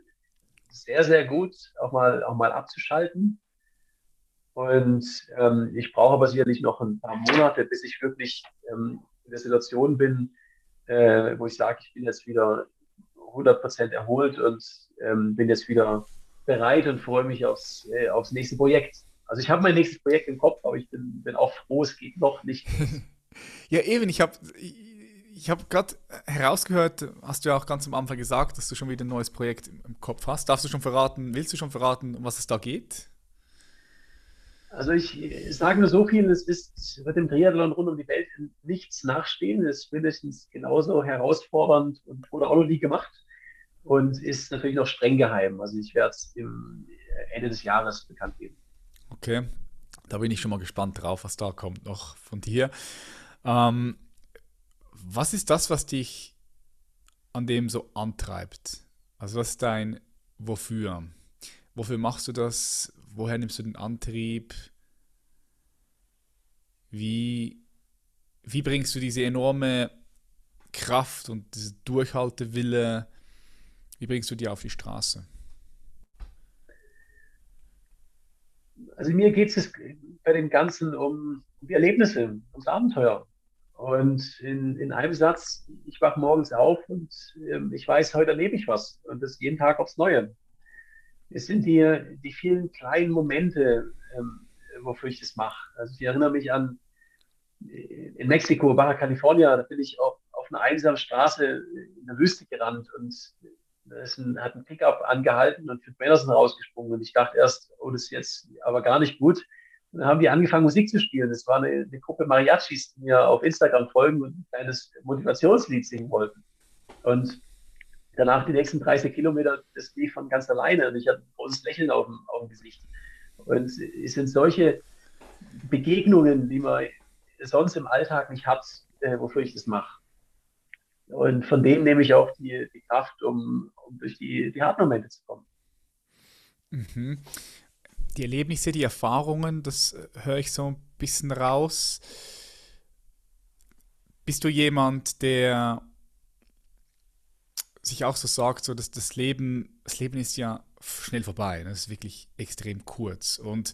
sehr, sehr gut, auch mal, auch mal abzuschalten. Und ähm, ich brauche aber sicherlich noch ein paar Monate, bis ich wirklich ähm, in der Situation bin, äh, wo ich sage, ich bin jetzt wieder 100% erholt und ähm, bin jetzt wieder bereit und freue mich aufs, äh, aufs nächste Projekt. Also ich habe mein nächstes Projekt im Kopf, aber ich bin, bin auch froh, es geht noch nicht. [laughs] ja, eben, ich habe ich habe gerade herausgehört, hast du ja auch ganz am Anfang gesagt, dass du schon wieder ein neues Projekt im Kopf hast. Darfst du schon verraten, willst du schon verraten, um was es da geht? Also ich, sage nur so viel, es ist, wird im Triathlon rund um die Welt nichts nachstehen. Es ist mindestens genauso herausfordernd und wurde auch noch nie gemacht und ist natürlich noch streng geheim. Also ich werde es Ende des Jahres bekannt geben. Okay, da bin ich schon mal gespannt drauf, was da kommt noch von dir. Ähm, was ist das, was dich an dem so antreibt? Also was ist dein Wofür? Wofür machst du das? Woher nimmst du den Antrieb? Wie, wie bringst du diese enorme Kraft und diese Durchhaltewille, wie bringst du die auf die Straße? Also mir geht es bei dem Ganzen um die Erlebnisse, ums Abenteuer. Und in, in einem Satz, ich wache morgens auf und äh, ich weiß, heute erlebe ich was. Und das jeden Tag aufs Neue es sind die, die vielen kleinen Momente, ähm, wofür ich das mache. Also ich erinnere mich an in Mexiko, Baja California, da bin ich auf, auf einer einsamen Straße in der Wüste gerannt und da ein, hat ein Pickup angehalten und Männer sind rausgesprungen und ich dachte erst, oh, das ist jetzt aber gar nicht gut. Und dann haben die angefangen, Musik zu spielen. Das war eine, eine Gruppe Mariachis, die mir auf Instagram folgen und ein kleines Motivationslied singen wollten. Und danach die nächsten 30 Kilometer, das lief von ganz alleine und ich hatte ein großes Lächeln auf dem, auf dem Gesicht. Und es sind solche Begegnungen, die man sonst im Alltag nicht habe, äh, wofür ich das mache. Und von denen nehme ich auch die, die Kraft, um, um durch die, die harten Momente zu kommen. Mhm. Die Erlebnisse, die Erfahrungen, das äh, höre ich so ein bisschen raus. Bist du jemand, der sich auch so sagt, so dass das Leben, das Leben ist ja schnell vorbei, ne? das ist wirklich extrem kurz. Und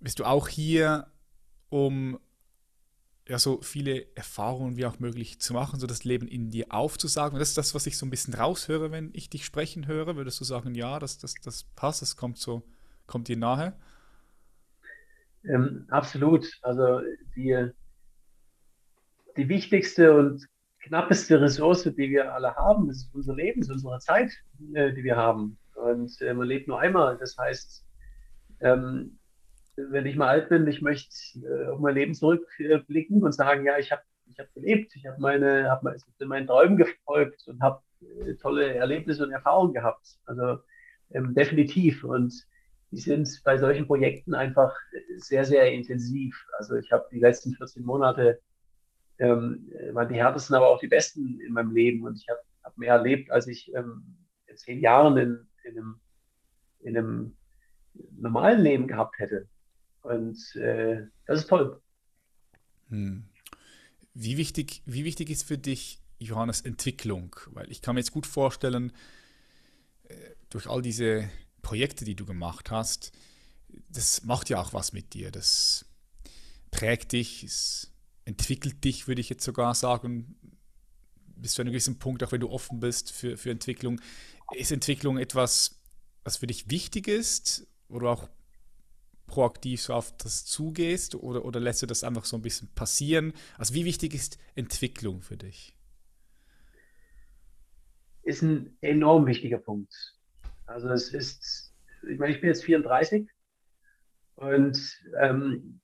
bist du auch hier, um ja, so viele Erfahrungen wie auch möglich zu machen, so das Leben in dir aufzusagen. Und das ist das, was ich so ein bisschen raushöre, wenn ich dich sprechen höre. Würdest du sagen, ja, das, das, das passt, das kommt so, kommt dir nahe? Ähm, absolut. Also die, die wichtigste und knappeste Ressource, die wir alle haben, das ist unser Leben, das ist unsere Zeit, äh, die wir haben. Und äh, man lebt nur einmal. Das heißt, ähm, wenn ich mal alt bin, ich möchte äh, auf mein Leben zurückblicken und sagen, ja, ich habe ich hab gelebt, ich habe meine, hab meinen Träumen gefolgt und habe tolle Erlebnisse und Erfahrungen gehabt. Also ähm, definitiv. Und die sind bei solchen Projekten einfach sehr, sehr intensiv. Also ich habe die letzten 14 Monate, ähm, waren die härtesten, aber auch die besten in meinem Leben. Und ich habe hab mehr erlebt, als ich ähm, in zehn Jahren in, in, einem, in einem normalen Leben gehabt hätte. Und äh, das ist toll. Hm. Wie, wichtig, wie wichtig ist für dich, Johannes, Entwicklung? Weil ich kann mir jetzt gut vorstellen, äh, durch all diese Projekte, die du gemacht hast, das macht ja auch was mit dir. Das prägt dich, es entwickelt dich, würde ich jetzt sogar sagen, bis zu einem gewissen Punkt, auch wenn du offen bist für, für Entwicklung. Ist Entwicklung etwas, was für dich wichtig ist, wo du auch proaktiv so auf das zugehst oder, oder lässt du das einfach so ein bisschen passieren? Also wie wichtig ist Entwicklung für dich? Ist ein enorm wichtiger Punkt. Also es ist, ich meine, ich bin jetzt 34 und ähm,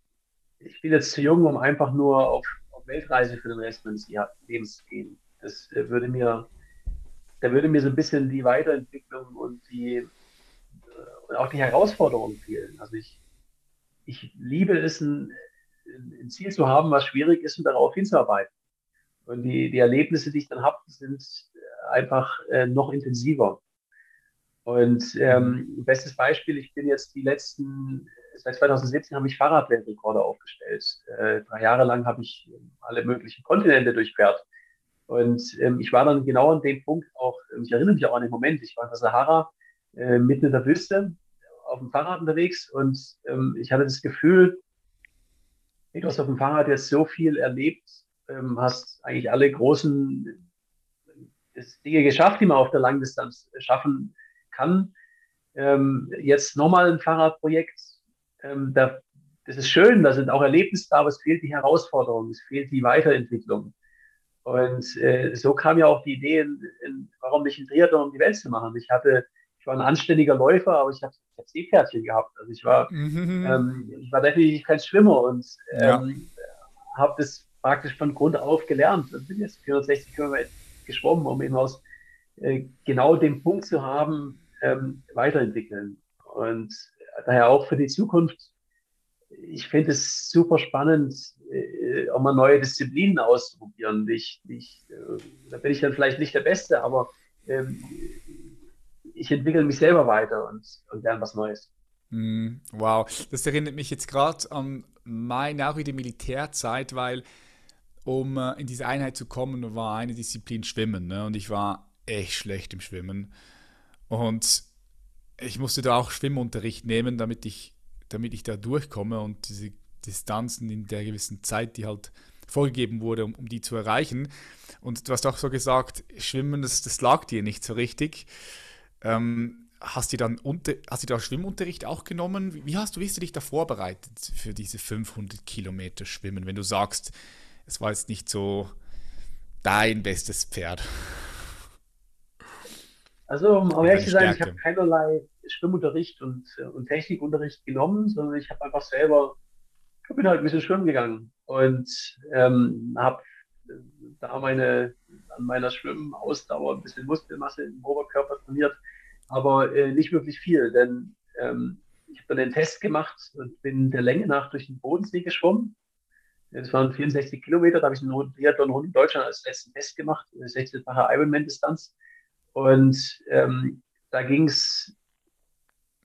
ich bin jetzt zu jung, um einfach nur auf, auf Weltreise für den Rest meines Lebens zu gehen. Das äh, würde mir, da würde mir so ein bisschen die Weiterentwicklung und die äh, und auch die Herausforderungen fehlen. Also ich, ich liebe es, ein, ein, Ziel zu haben, was schwierig ist und darauf hinzuarbeiten. Und die, die Erlebnisse, die ich dann habe, sind einfach äh, noch intensiver. Und ähm, bestes Beispiel, ich bin jetzt die letzten, seit 2017 habe ich Fahrradweltrekorde aufgestellt. Äh, drei Jahre lang habe ich alle möglichen Kontinente durchquert. Und ähm, ich war dann genau an dem Punkt auch, ich erinnere mich auch an den Moment, ich war in der Sahara, äh, mitten in der Wüste auf dem Fahrrad unterwegs und ähm, ich hatte das Gefühl, du hast auf dem Fahrrad jetzt so viel erlebt, ähm, hast eigentlich alle großen Dinge geschafft, die man auf der Langdistanz schaffen kann. Ähm, jetzt nochmal ein Fahrradprojekt. Ähm, da, das ist schön, da sind auch Erlebnisse da, aber es fehlt die Herausforderung, es fehlt die Weiterentwicklung. Und äh, so kam ja auch die Idee, in, in, warum nicht ein Triathlon um die Welt zu machen. Ich hatte ich war ein anständiger Läufer, aber ich habe hab Seepferdchen gehabt. Also ich war, mhm. ähm, ich war definitiv kein Schwimmer und ähm, ja. habe das praktisch von Grund auf gelernt und bin jetzt 460 Kilometer geschwommen, um eben aus äh, genau dem Punkt zu haben, ähm, weiterentwickeln. Und daher auch für die Zukunft, ich finde es super spannend, äh, auch mal neue Disziplinen auszuprobieren. Ich, ich, äh, da bin ich dann vielleicht nicht der Beste, aber ähm, ich entwickle mich selber weiter und, und lerne was Neues. Mm, wow, das erinnert mich jetzt gerade an meine auch wieder Militärzeit, weil um äh, in diese Einheit zu kommen, war eine Disziplin Schwimmen. Ne? Und ich war echt schlecht im Schwimmen. Und ich musste da auch Schwimmunterricht nehmen, damit ich, damit ich da durchkomme und diese Distanzen in der gewissen Zeit, die halt vorgegeben wurde, um, um die zu erreichen. Und du hast auch so gesagt, Schwimmen, das, das lag dir nicht so richtig. Ähm, hast du dann unter, hast du da Schwimmunterricht auch genommen? Wie hast du, wie hast du dich da vorbereitet für diese 500 Kilometer Schwimmen, wenn du sagst, es war jetzt nicht so dein bestes Pferd? Also, um ehrlich zu sein, ich habe keinerlei Schwimmunterricht und, und Technikunterricht genommen, sondern ich habe einfach selber, ich bin halt ein bisschen schwimmen gegangen und ähm, habe da meine, an meiner Schwimmausdauer ein bisschen Muskelmasse im Oberkörper trainiert aber äh, nicht wirklich viel, denn ähm, ich habe dann den Test gemacht und bin der Länge nach durch den Bodensee geschwommen. Das waren 64 Kilometer, da habe ich einen Triathlon rund in Deutschland als letzten Test gemacht, 16-fache Ironman-Distanz. Und ähm, da ging es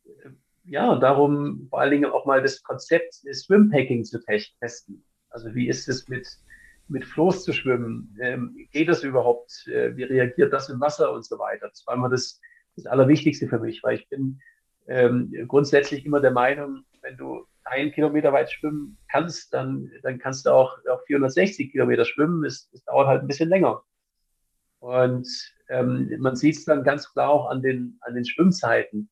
äh, ja darum, vor allen Dingen auch mal das Konzept des Swimpacking zu testen. Also wie ist es mit, mit Floß zu schwimmen? Ähm, geht das überhaupt? Äh, wie reagiert das im Wasser und so weiter? Das war immer das, das Allerwichtigste für mich, weil ich bin ähm, grundsätzlich immer der Meinung, wenn du einen Kilometer weit schwimmen kannst, dann, dann kannst du auch, auch 460 Kilometer schwimmen. Es, es dauert halt ein bisschen länger. Und ähm, man sieht es dann ganz klar auch an den, an den Schwimmzeiten,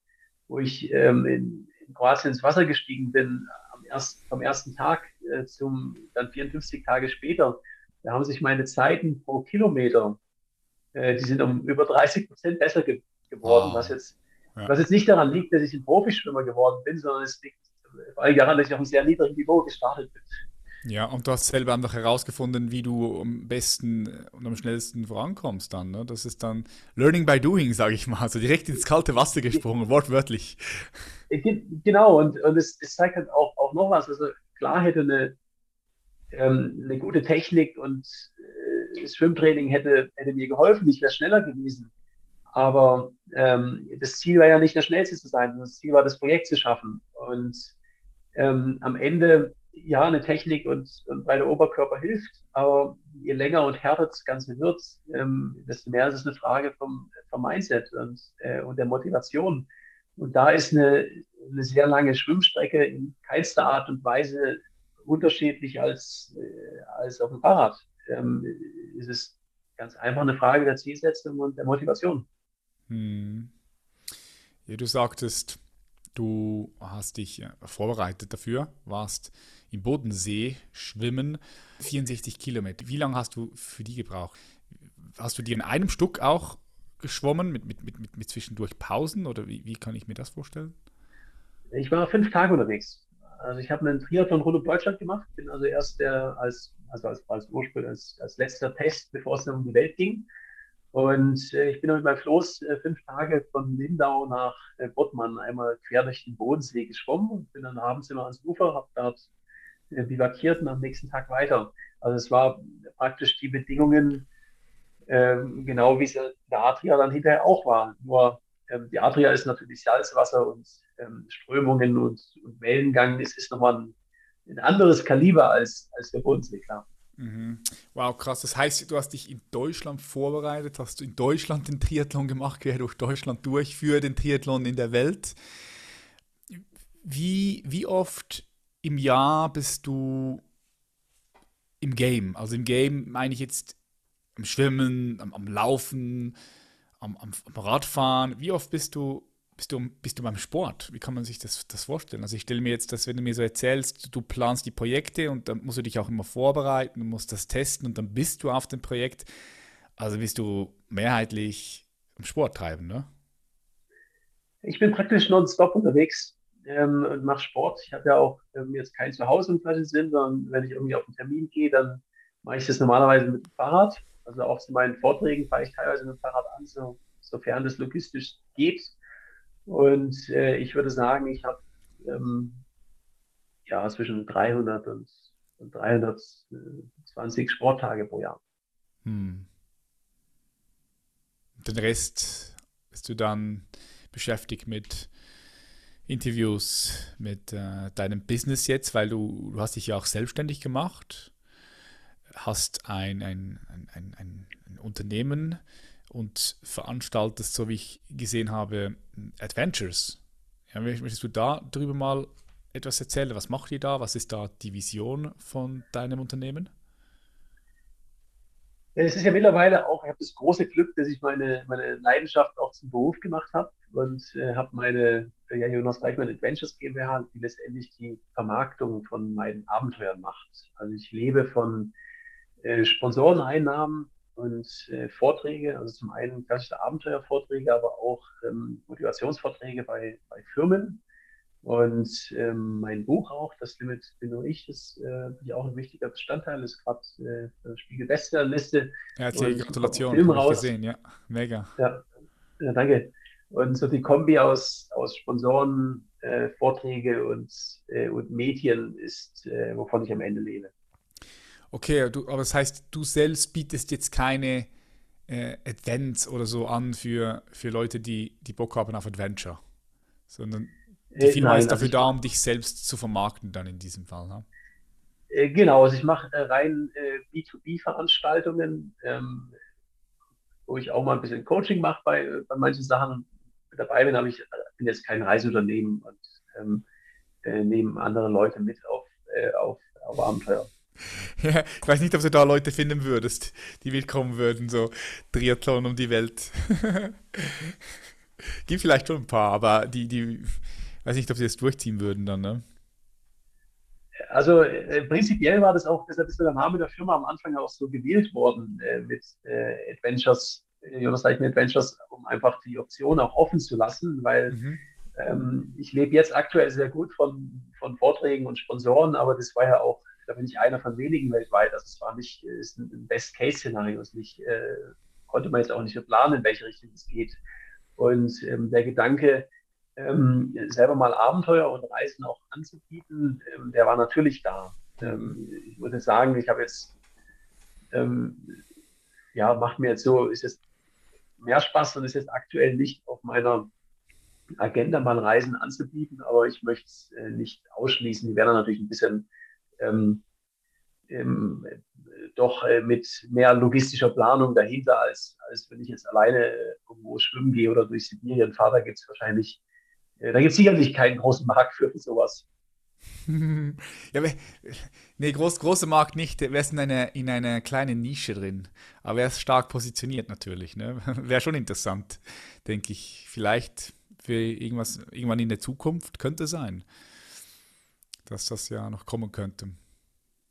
wo ich ähm, in, in, Kroatien ins Wasser gestiegen bin, am ersten, vom ersten Tag äh, zum dann 54 Tage später. Da haben sich meine Zeiten pro Kilometer, äh, die sind um über 30 Prozent besser ge geworden, oh. was jetzt ja. Was jetzt nicht daran liegt, dass ich ein Profischwimmer geworden bin, sondern es liegt vor allem daran, dass ich auf einem sehr niedrigen Niveau gestartet bin. Ja, und du hast selber einfach herausgefunden, wie du am besten und am schnellsten vorankommst dann. Ne? Das ist dann Learning by Doing, sage ich mal. Also direkt ins kalte Wasser gesprungen, wortwörtlich. Genau, und, und es, es zeigt halt auch, auch noch was. Also klar hätte eine, ähm, eine gute Technik und äh, das Schwimmtraining hätte, hätte mir geholfen, ich wäre schneller gewesen. Aber ähm, das Ziel war ja nicht der Schnellste zu sein, das Ziel war, das Projekt zu schaffen. Und ähm, am Ende, ja, eine Technik und, und bei der Oberkörper hilft, aber je länger und härter das Ganze wird, ähm, desto mehr ist es eine Frage vom, vom Mindset und, äh, und der Motivation. Und da ist eine, eine sehr lange Schwimmstrecke in keinster Art und Weise unterschiedlich als, äh, als auf dem Fahrrad. Ähm, ist es ganz einfach eine Frage der Zielsetzung und der Motivation. Hm. Ja, du sagtest, du hast dich vorbereitet dafür, warst im Bodensee schwimmen, 64 Kilometer. Wie lange hast du für die gebraucht? Hast du die in einem Stück auch geschwommen, mit, mit, mit, mit zwischendurch Pausen oder wie, wie kann ich mir das vorstellen? Ich war fünf Tage unterwegs. Also ich habe einen Triathlon rund um Deutschland gemacht, bin also erst der als, also als, als Ursprung, als, als letzter Test, bevor es um die Welt ging, und äh, ich bin mit meinem Floß äh, fünf Tage von Lindau nach äh, Bottmann einmal quer durch den Bodensee geschwommen und bin dann abends immer ans Ufer, habe dort äh, bivakiert und am nächsten Tag weiter. Also es war praktisch die Bedingungen, ähm, genau wie es in der Adria dann hinterher auch war. Nur ähm, die Adria ist natürlich Salzwasser und ähm, Strömungen und, und Wellengang. Es ist nochmal ein, ein anderes Kaliber als, als der Bodensee, klar. Mhm. Wow, krass. Das heißt, du hast dich in Deutschland vorbereitet, hast du in Deutschland den Triathlon gemacht, quer durch Deutschland durch für den Triathlon in der Welt. Wie, wie oft im Jahr bist du im Game? Also im Game meine ich jetzt am Schwimmen, am, am Laufen, am, am, am Radfahren. Wie oft bist du bist du, bist du beim Sport? Wie kann man sich das, das vorstellen? Also ich stelle mir jetzt, dass wenn du mir so erzählst, du planst die Projekte und dann musst du dich auch immer vorbereiten, du musst das testen und dann bist du auf dem Projekt. Also bist du mehrheitlich im Sport treiben, ne? Ich bin praktisch nonstop unterwegs ähm, und mache Sport. Ich habe ja auch ähm, jetzt kein Zuhause im falschen Sinn, sondern wenn ich irgendwie auf einen Termin gehe, dann mache ich das normalerweise mit dem Fahrrad. Also auch zu meinen Vorträgen fahre ich teilweise mit dem Fahrrad an, so, sofern das logistisch geht. Und äh, ich würde sagen, ich habe ähm, ja zwischen 300 und, und 320 Sporttage pro Jahr. Hm. Den Rest bist du dann beschäftigt mit Interviews, mit äh, deinem Business jetzt, weil du, du hast dich ja auch selbstständig gemacht, hast ein, ein, ein, ein, ein Unternehmen, und veranstaltest, so wie ich gesehen habe, Adventures. Ja, möchtest du da drüber mal etwas erzählen? Was macht ihr da? Was ist da die Vision von deinem Unternehmen? Es ist ja mittlerweile auch, ich habe das große Glück, dass ich meine, meine Leidenschaft auch zum Beruf gemacht habe und äh, habe meine ja, Jonas Reichmann Adventures GmbH, die letztendlich die Vermarktung von meinen Abenteuern macht. Also ich lebe von äh, Sponsoreneinnahmen und äh, Vorträge, also zum einen klassische Abenteuervorträge, aber auch ähm, Motivationsvorträge bei, bei Firmen. Und ähm, mein Buch auch, das Limit bin nur ich, ist äh, auch ein wichtiger Bestandteil, ist gerade äh, Spiegel Bestsellerliste. Herzliche Gratulation, Film raus. gesehen, ja, mega. Ja, ja, danke. Und so die Kombi aus, aus Sponsoren, äh, Vorträge und, äh, und Medien ist, äh, wovon ich am Ende lebe. Okay, du, aber das heißt, du selbst bietest jetzt keine äh, Events oder so an für, für Leute, die, die Bock haben auf Adventure, sondern die äh, Firma Nein, ist dafür also da, um dich selbst zu vermarkten dann in diesem Fall. Ne? Äh, genau, also ich mache äh, rein äh, B2B-Veranstaltungen, ähm, wo ich auch mal ein bisschen Coaching mache bei, bei manchen Sachen dabei bin, aber ich bin jetzt kein Reiseunternehmen und ähm, äh, nehmen andere Leute mit auf, äh, auf, auf Abenteuer. Ja, ich weiß nicht, ob du da Leute finden würdest, die willkommen würden, so Triathlon um die Welt. [laughs] Gibt vielleicht schon ein paar, aber die, die, weiß nicht, ob sie das durchziehen würden dann, ne? Also äh, prinzipiell war das auch, deshalb ist der Name der Firma am Anfang auch so gewählt worden äh, mit äh, Adventures, äh, Jonas Zeichen Adventures, um einfach die Option auch offen zu lassen, weil mhm. ähm, ich lebe jetzt aktuell sehr gut von, von Vorträgen und Sponsoren, aber das war ja auch, da bin ich einer von wenigen weltweit. Also es war nicht, ist ein Best-Case-Szenario, es nicht, äh, konnte man jetzt auch nicht planen, in welche Richtung es geht. Und ähm, der Gedanke, ähm, selber mal Abenteuer und Reisen auch anzubieten, ähm, der war natürlich da. Ähm, ich würde sagen, ich habe jetzt, ähm, ja, macht mir jetzt so, ist jetzt mehr Spaß und ist jetzt aktuell nicht auf meiner Agenda, mal Reisen anzubieten, aber ich möchte es äh, nicht ausschließen. Die werden natürlich ein bisschen ähm, ähm, doch äh, mit mehr logistischer Planung dahinter, als, als wenn ich jetzt alleine äh, irgendwo schwimmen gehe oder durch Sibirien fahre. Da gibt es wahrscheinlich äh, da gibt es sicherlich keinen großen Markt für [laughs] sowas. [laughs] ja, nee, groß, große Markt nicht. Wäre es in einer in eine kleine Nische drin. Aber er ist stark positioniert natürlich. Ne? [laughs] Wäre schon interessant, denke ich. Vielleicht für irgendwas, irgendwann in der Zukunft könnte sein, dass das ja noch kommen könnte.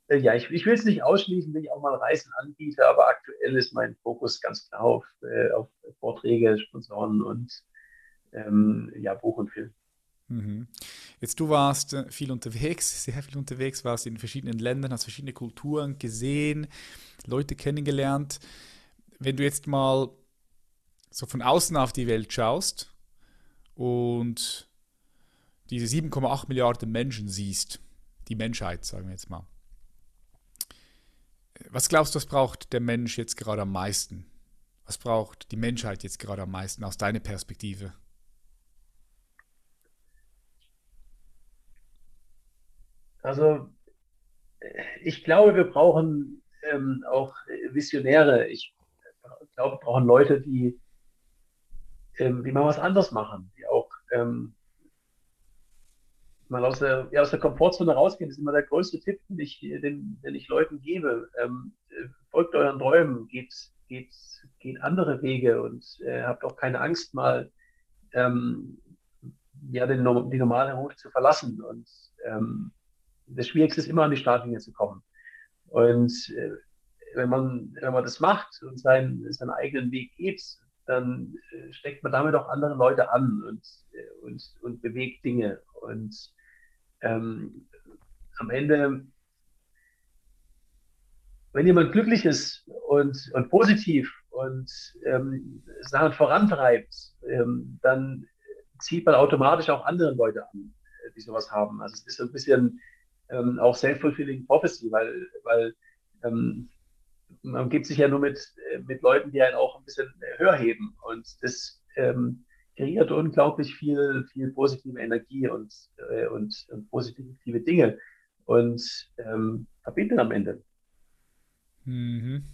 Äh, ja, ich, ich will es nicht ausschließen, wenn ich auch mal Reisen anbiete, aber aktuell ist mein Fokus ganz klar auf, äh, auf Vorträge, Sponsoren und ähm, ja, Buch und Film. Mhm. Jetzt du warst äh, viel unterwegs, [laughs] sehr viel unterwegs, warst in verschiedenen Ländern, hast verschiedene Kulturen gesehen, Leute kennengelernt. Wenn du jetzt mal so von außen auf die Welt schaust und diese 7,8 Milliarden Menschen siehst, die Menschheit, sagen wir jetzt mal. Was glaubst du, was braucht der Mensch jetzt gerade am meisten? Was braucht die Menschheit jetzt gerade am meisten aus deiner Perspektive? Also ich glaube, wir brauchen ähm, auch Visionäre. Ich glaube, wir brauchen Leute, die, ähm, die mal was anders machen, die auch ähm, mal aus der, ja, aus der Komfortzone rausgehen. Ist immer der größte Tipp, den ich, den, den ich Leuten gebe. Ähm, folgt euren Träumen, geht, geht, geht andere Wege und äh, habt auch keine Angst, mal ähm, ja, den, die normale Route zu verlassen. Und ähm, das Schwierigste ist immer an die Startlinie zu kommen. Und äh, wenn, man, wenn man das macht und seinen, seinen eigenen Weg geht, dann äh, steckt man damit auch andere Leute an und, äh, und, und bewegt Dinge. Und ähm, am Ende, wenn jemand glücklich ist und, und positiv und ähm, Sachen vorantreibt, ähm, dann zieht man automatisch auch andere Leute an, die sowas haben. Also es ist so ein bisschen ähm, auch self-fulfilling prophecy, weil, weil ähm, man gibt sich ja nur mit, äh, mit Leuten, die einen auch ein bisschen höher heben. Und das ähm, kreiert unglaublich viel, viel positive Energie und, äh, und, und, positive Dinge und ähm, verbindet am Ende. Mhm.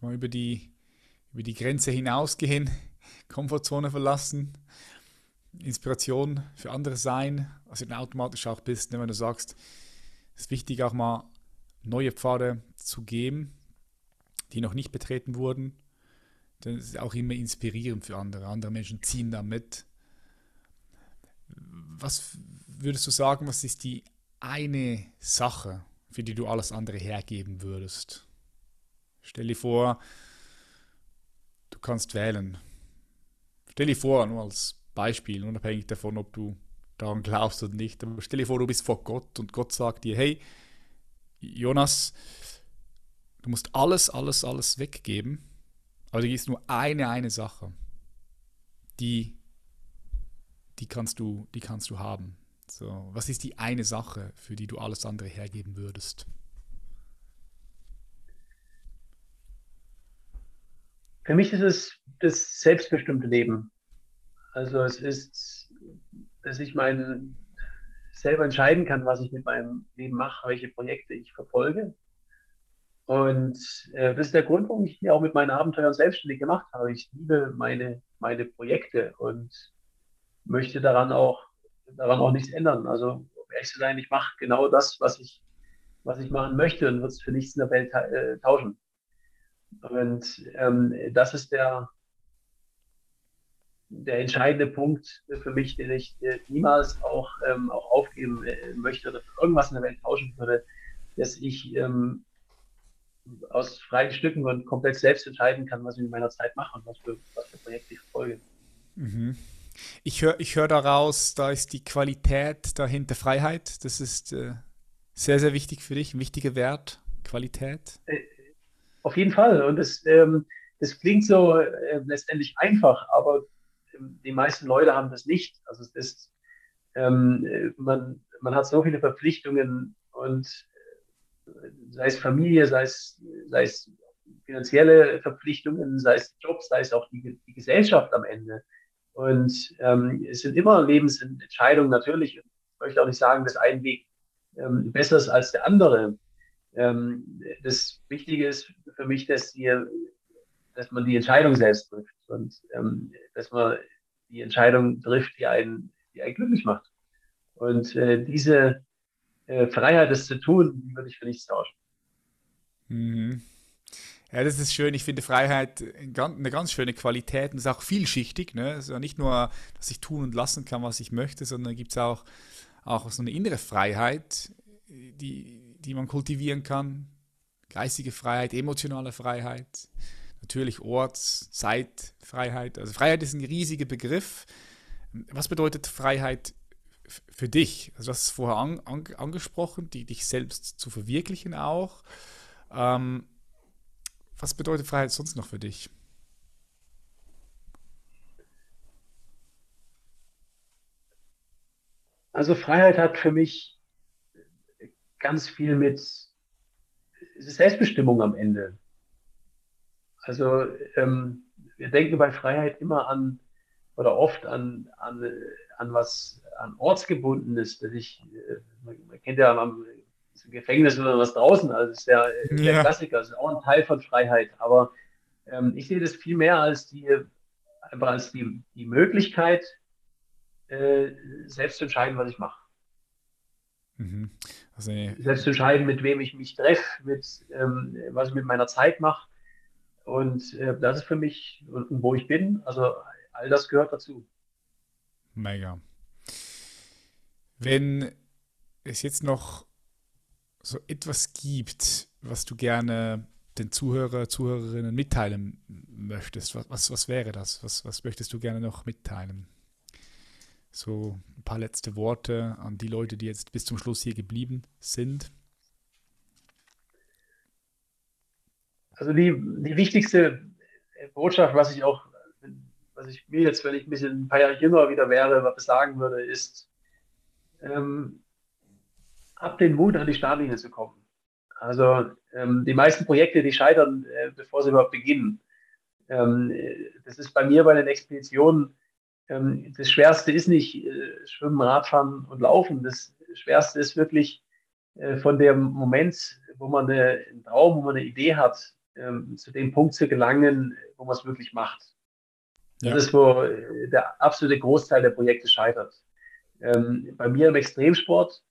Mal über die, über die Grenze hinausgehen, [laughs] Komfortzone verlassen, Inspiration für andere sein, also dann automatisch auch bist, ne, wenn du sagst, es ist wichtig, auch mal neue Pfade zu geben, die noch nicht betreten wurden. Es ist auch immer inspirierend für andere. Andere Menschen ziehen da mit. Was würdest du sagen, was ist die eine Sache, für die du alles andere hergeben würdest? Stell dir vor, du kannst wählen. Stell dir vor, nur als Beispiel, unabhängig davon, ob du daran glaubst oder nicht. Aber stell dir vor, du bist vor Gott und Gott sagt dir, hey, Jonas, du musst alles, alles, alles weggeben, also ist nur eine, eine Sache, die, die, kannst du, die kannst du haben. So, was ist die eine Sache, für die du alles andere hergeben würdest? Für mich ist es das selbstbestimmte Leben. Also es ist, dass ich mein selber entscheiden kann, was ich mit meinem Leben mache, welche Projekte ich verfolge, und äh, das ist der Grund, warum ich mich auch mit meinen Abenteuern selbstständig gemacht habe. Ich liebe meine, meine Projekte und möchte daran auch, daran auch nichts ändern. Also, um ehrlich zu sein, ich mache genau das, was ich, was ich machen möchte und würde es für nichts in der Welt äh, tauschen. Und ähm, das ist der, der entscheidende Punkt für mich, den ich äh, niemals auch, ähm, auch aufgeben äh, möchte oder für irgendwas in der Welt tauschen würde, dass ich ähm, aus freien Stücken und komplett selbst entscheiden kann, was ich in meiner Zeit mache und was für, was für Projekte ich verfolge. Mhm. Ich höre ich hör daraus, da ist die Qualität dahinter Freiheit. Das ist äh, sehr, sehr wichtig für dich, ein wichtiger Wert, Qualität. Äh, auf jeden Fall. Und das, ähm, das klingt so äh, letztendlich einfach, aber ähm, die meisten Leute haben das nicht. Also es ist, ähm, man, man hat so viele Verpflichtungen und sei es Familie, sei es, sei es finanzielle Verpflichtungen, sei es Job, sei es auch die, die Gesellschaft am Ende. Und ähm, es sind immer Lebensentscheidungen natürlich. Ich möchte auch nicht sagen, dass ein Weg ähm, besser ist als der andere. Ähm, das Wichtige ist für mich, dass, die, dass man die Entscheidung selbst trifft und ähm, dass man die Entscheidung trifft, die einen, die einen glücklich macht. Und äh, diese äh, Freiheit, das zu tun, würde ich für nichts tauschen. Mhm. Ja, das ist schön. Ich finde Freiheit eine ganz schöne Qualität und ist auch vielschichtig. Ne? Also nicht nur, dass ich tun und lassen kann, was ich möchte, sondern gibt es auch, auch so eine innere Freiheit, die, die man kultivieren kann. Geistige Freiheit, emotionale Freiheit, natürlich Orts-, Zeitfreiheit. Also Freiheit ist ein riesiger Begriff. Was bedeutet Freiheit für dich? Also du hast es vorher an, an, angesprochen, die, dich selbst zu verwirklichen auch. Ähm, was bedeutet Freiheit sonst noch für dich? Also Freiheit hat für mich ganz viel mit Selbstbestimmung am Ende. Also ähm, wir denken bei Freiheit immer an oder oft an, an, an was an Ortsgebundenes, dass ich, äh, man kennt ja am Gefängnis oder was draußen, also das ist der, der ja. Klassiker, das ist auch ein Teil von Freiheit, aber ähm, ich sehe das viel mehr als die, einfach als die, die Möglichkeit, äh, selbst zu entscheiden, was ich mache. Mhm. Also, selbst zu entscheiden, mit wem ich mich treffe, mit, ähm, was ich mit meiner Zeit mache. Und äh, das ist für mich, und, und wo ich bin, also all das gehört dazu. Mega. Wenn es jetzt noch so etwas gibt, was du gerne den Zuhörer, Zuhörerinnen mitteilen möchtest, was, was, was wäre das? Was, was möchtest du gerne noch mitteilen? So ein paar letzte Worte an die Leute, die jetzt bis zum Schluss hier geblieben sind. Also die, die wichtigste Botschaft, was ich auch, was ich mir jetzt, wenn ich ein bisschen ein paar Jahre jünger wieder wäre, was sagen würde, ist, ähm, ab den Mut an die Startlinie zu kommen. Also ähm, die meisten Projekte, die scheitern, äh, bevor sie überhaupt beginnen. Ähm, das ist bei mir bei den Expeditionen, ähm, das Schwerste ist nicht äh, Schwimmen, Radfahren und Laufen. Das Schwerste ist wirklich äh, von dem Moment, wo man eine, einen Traum, wo man eine Idee hat, ähm, zu dem Punkt zu gelangen, wo man es wirklich macht. Ja. Das ist, wo äh, der absolute Großteil der Projekte scheitert. Ähm, bei mir im Extremsport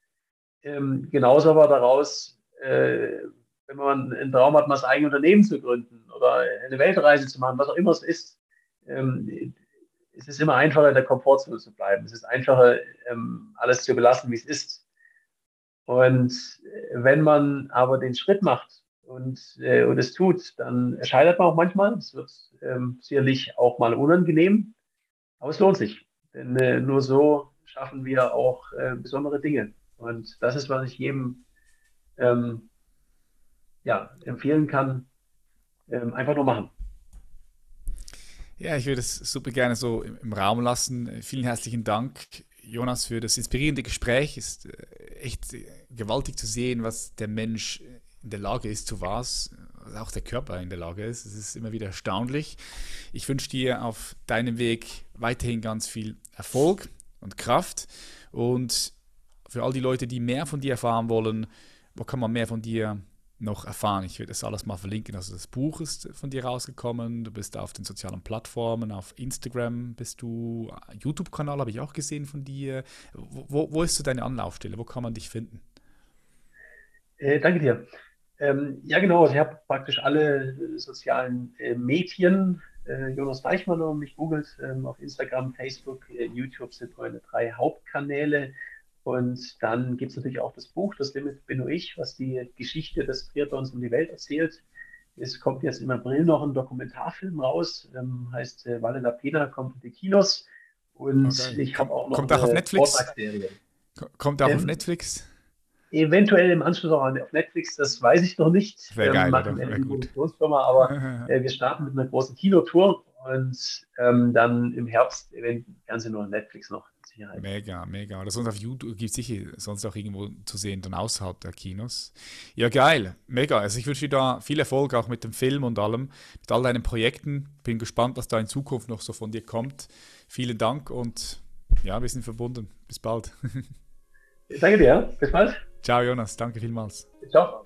ähm, genauso aber daraus, äh, wenn man einen Traum hat, mal das eigene Unternehmen zu gründen oder eine Weltreise zu machen, was auch immer es ist, ähm, es ist immer einfacher, in der Komfortzone zu bleiben. Es ist einfacher, ähm, alles zu belassen, wie es ist. Und wenn man aber den Schritt macht und, äh, und es tut, dann scheitert man auch manchmal. Es wird ähm, sicherlich auch mal unangenehm, aber es lohnt sich. Denn äh, nur so schaffen wir auch äh, besondere Dinge. Und das ist, was ich jedem ähm, ja, empfehlen kann, ähm, einfach nur machen. Ja, ich würde es super gerne so im, im Raum lassen. Vielen herzlichen Dank, Jonas, für das inspirierende Gespräch. Es ist äh, echt gewaltig zu sehen, was der Mensch in der Lage ist, zu was. auch der Körper in der Lage ist. Es ist immer wieder erstaunlich. Ich wünsche dir auf deinem Weg weiterhin ganz viel Erfolg und Kraft. Und für all die Leute, die mehr von dir erfahren wollen, wo kann man mehr von dir noch erfahren. Ich werde das alles mal verlinken. Also das Buch ist von dir rausgekommen. Du bist auf den sozialen Plattformen, auf Instagram bist du, YouTube-Kanal habe ich auch gesehen von dir. Wo, wo ist so deine Anlaufstelle? Wo kann man dich finden? Äh, danke dir. Ähm, ja, genau. Also ich habe praktisch alle sozialen äh, Medien. Äh, Jonas Deichmann, wenn man mich googelt, ähm, auf Instagram, Facebook, äh, YouTube sind meine drei Hauptkanäle. Und dann gibt es natürlich auch das Buch, Das Limit bin nur ich, was die Geschichte des Triathlons um die Welt erzählt. Es kommt jetzt im April noch ein Dokumentarfilm raus, ähm, heißt äh, Valle la Pena, kommt in die Kinos. Und okay. ich habe auch noch kommt eine auf Netflix? Kommt auch ähm, auf Netflix? Eventuell im Anschluss auch auf Netflix, das weiß ich noch nicht. Wäre geil, machen eine Produktionsfirma, aber [laughs] äh, wir starten mit einer großen Kinotour und ähm, dann im Herbst werden sie nur Netflix noch. Sicherheit. Mega, mega. Das sonst auf YouTube gibt es sicher sonst auch irgendwo zu sehen, dann außerhalb der Kinos. Ja, geil. Mega. Also ich wünsche dir da viel Erfolg auch mit dem Film und allem, mit all deinen Projekten. Bin gespannt, was da in Zukunft noch so von dir kommt. Vielen Dank und ja, wir sind verbunden. Bis bald. [laughs] Danke dir. Bis bald. Ciao, Jonas. Danke vielmals. Ciao.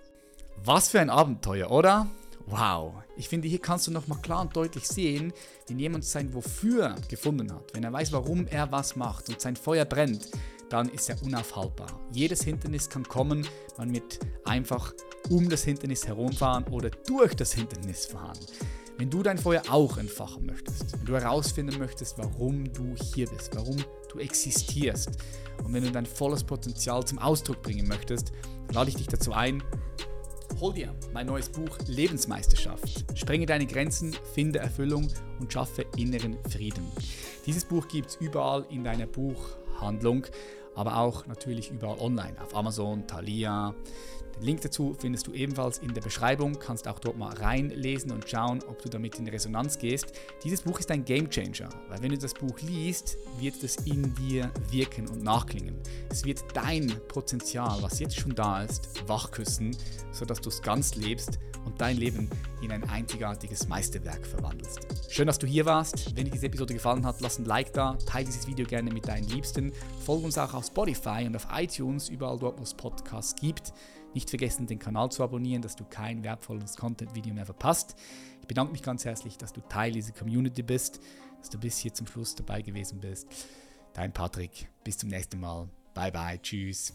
Was für ein Abenteuer, oder? Wow, ich finde, hier kannst du nochmal klar und deutlich sehen, wenn jemand sein Wofür gefunden hat, wenn er weiß, warum er was macht und sein Feuer brennt, dann ist er unaufhaltbar. Jedes Hindernis kann kommen, man wird einfach um das Hindernis herumfahren oder durch das Hindernis fahren. Wenn du dein Feuer auch entfachen möchtest, wenn du herausfinden möchtest, warum du hier bist, warum du existierst und wenn du dein volles Potenzial zum Ausdruck bringen möchtest, dann lade ich dich dazu ein, Hol dir mein neues Buch Lebensmeisterschaft. Sprenge deine Grenzen, finde Erfüllung und schaffe inneren Frieden. Dieses Buch gibt es überall in deiner Buchhandlung, aber auch natürlich überall online, auf Amazon, Thalia, den Link dazu findest du ebenfalls in der Beschreibung, kannst auch dort mal reinlesen und schauen, ob du damit in Resonanz gehst. Dieses Buch ist ein Game Changer, weil wenn du das Buch liest, wird es in dir wirken und nachklingen. Es wird dein Potenzial, was jetzt schon da ist, wachküssen, sodass du es ganz lebst und dein Leben in ein einzigartiges Meisterwerk verwandelst. Schön, dass du hier warst. Wenn dir diese Episode gefallen hat, lass ein Like da, teile dieses Video gerne mit deinen Liebsten, folge uns auch auf Spotify und auf iTunes, überall dort, wo es Podcasts gibt. Nicht vergessen, den Kanal zu abonnieren, dass du kein wertvolles Content-Video mehr verpasst. Ich bedanke mich ganz herzlich, dass du Teil dieser Community bist, dass du bis hier zum Schluss dabei gewesen bist. Dein Patrick. Bis zum nächsten Mal. Bye bye. Tschüss.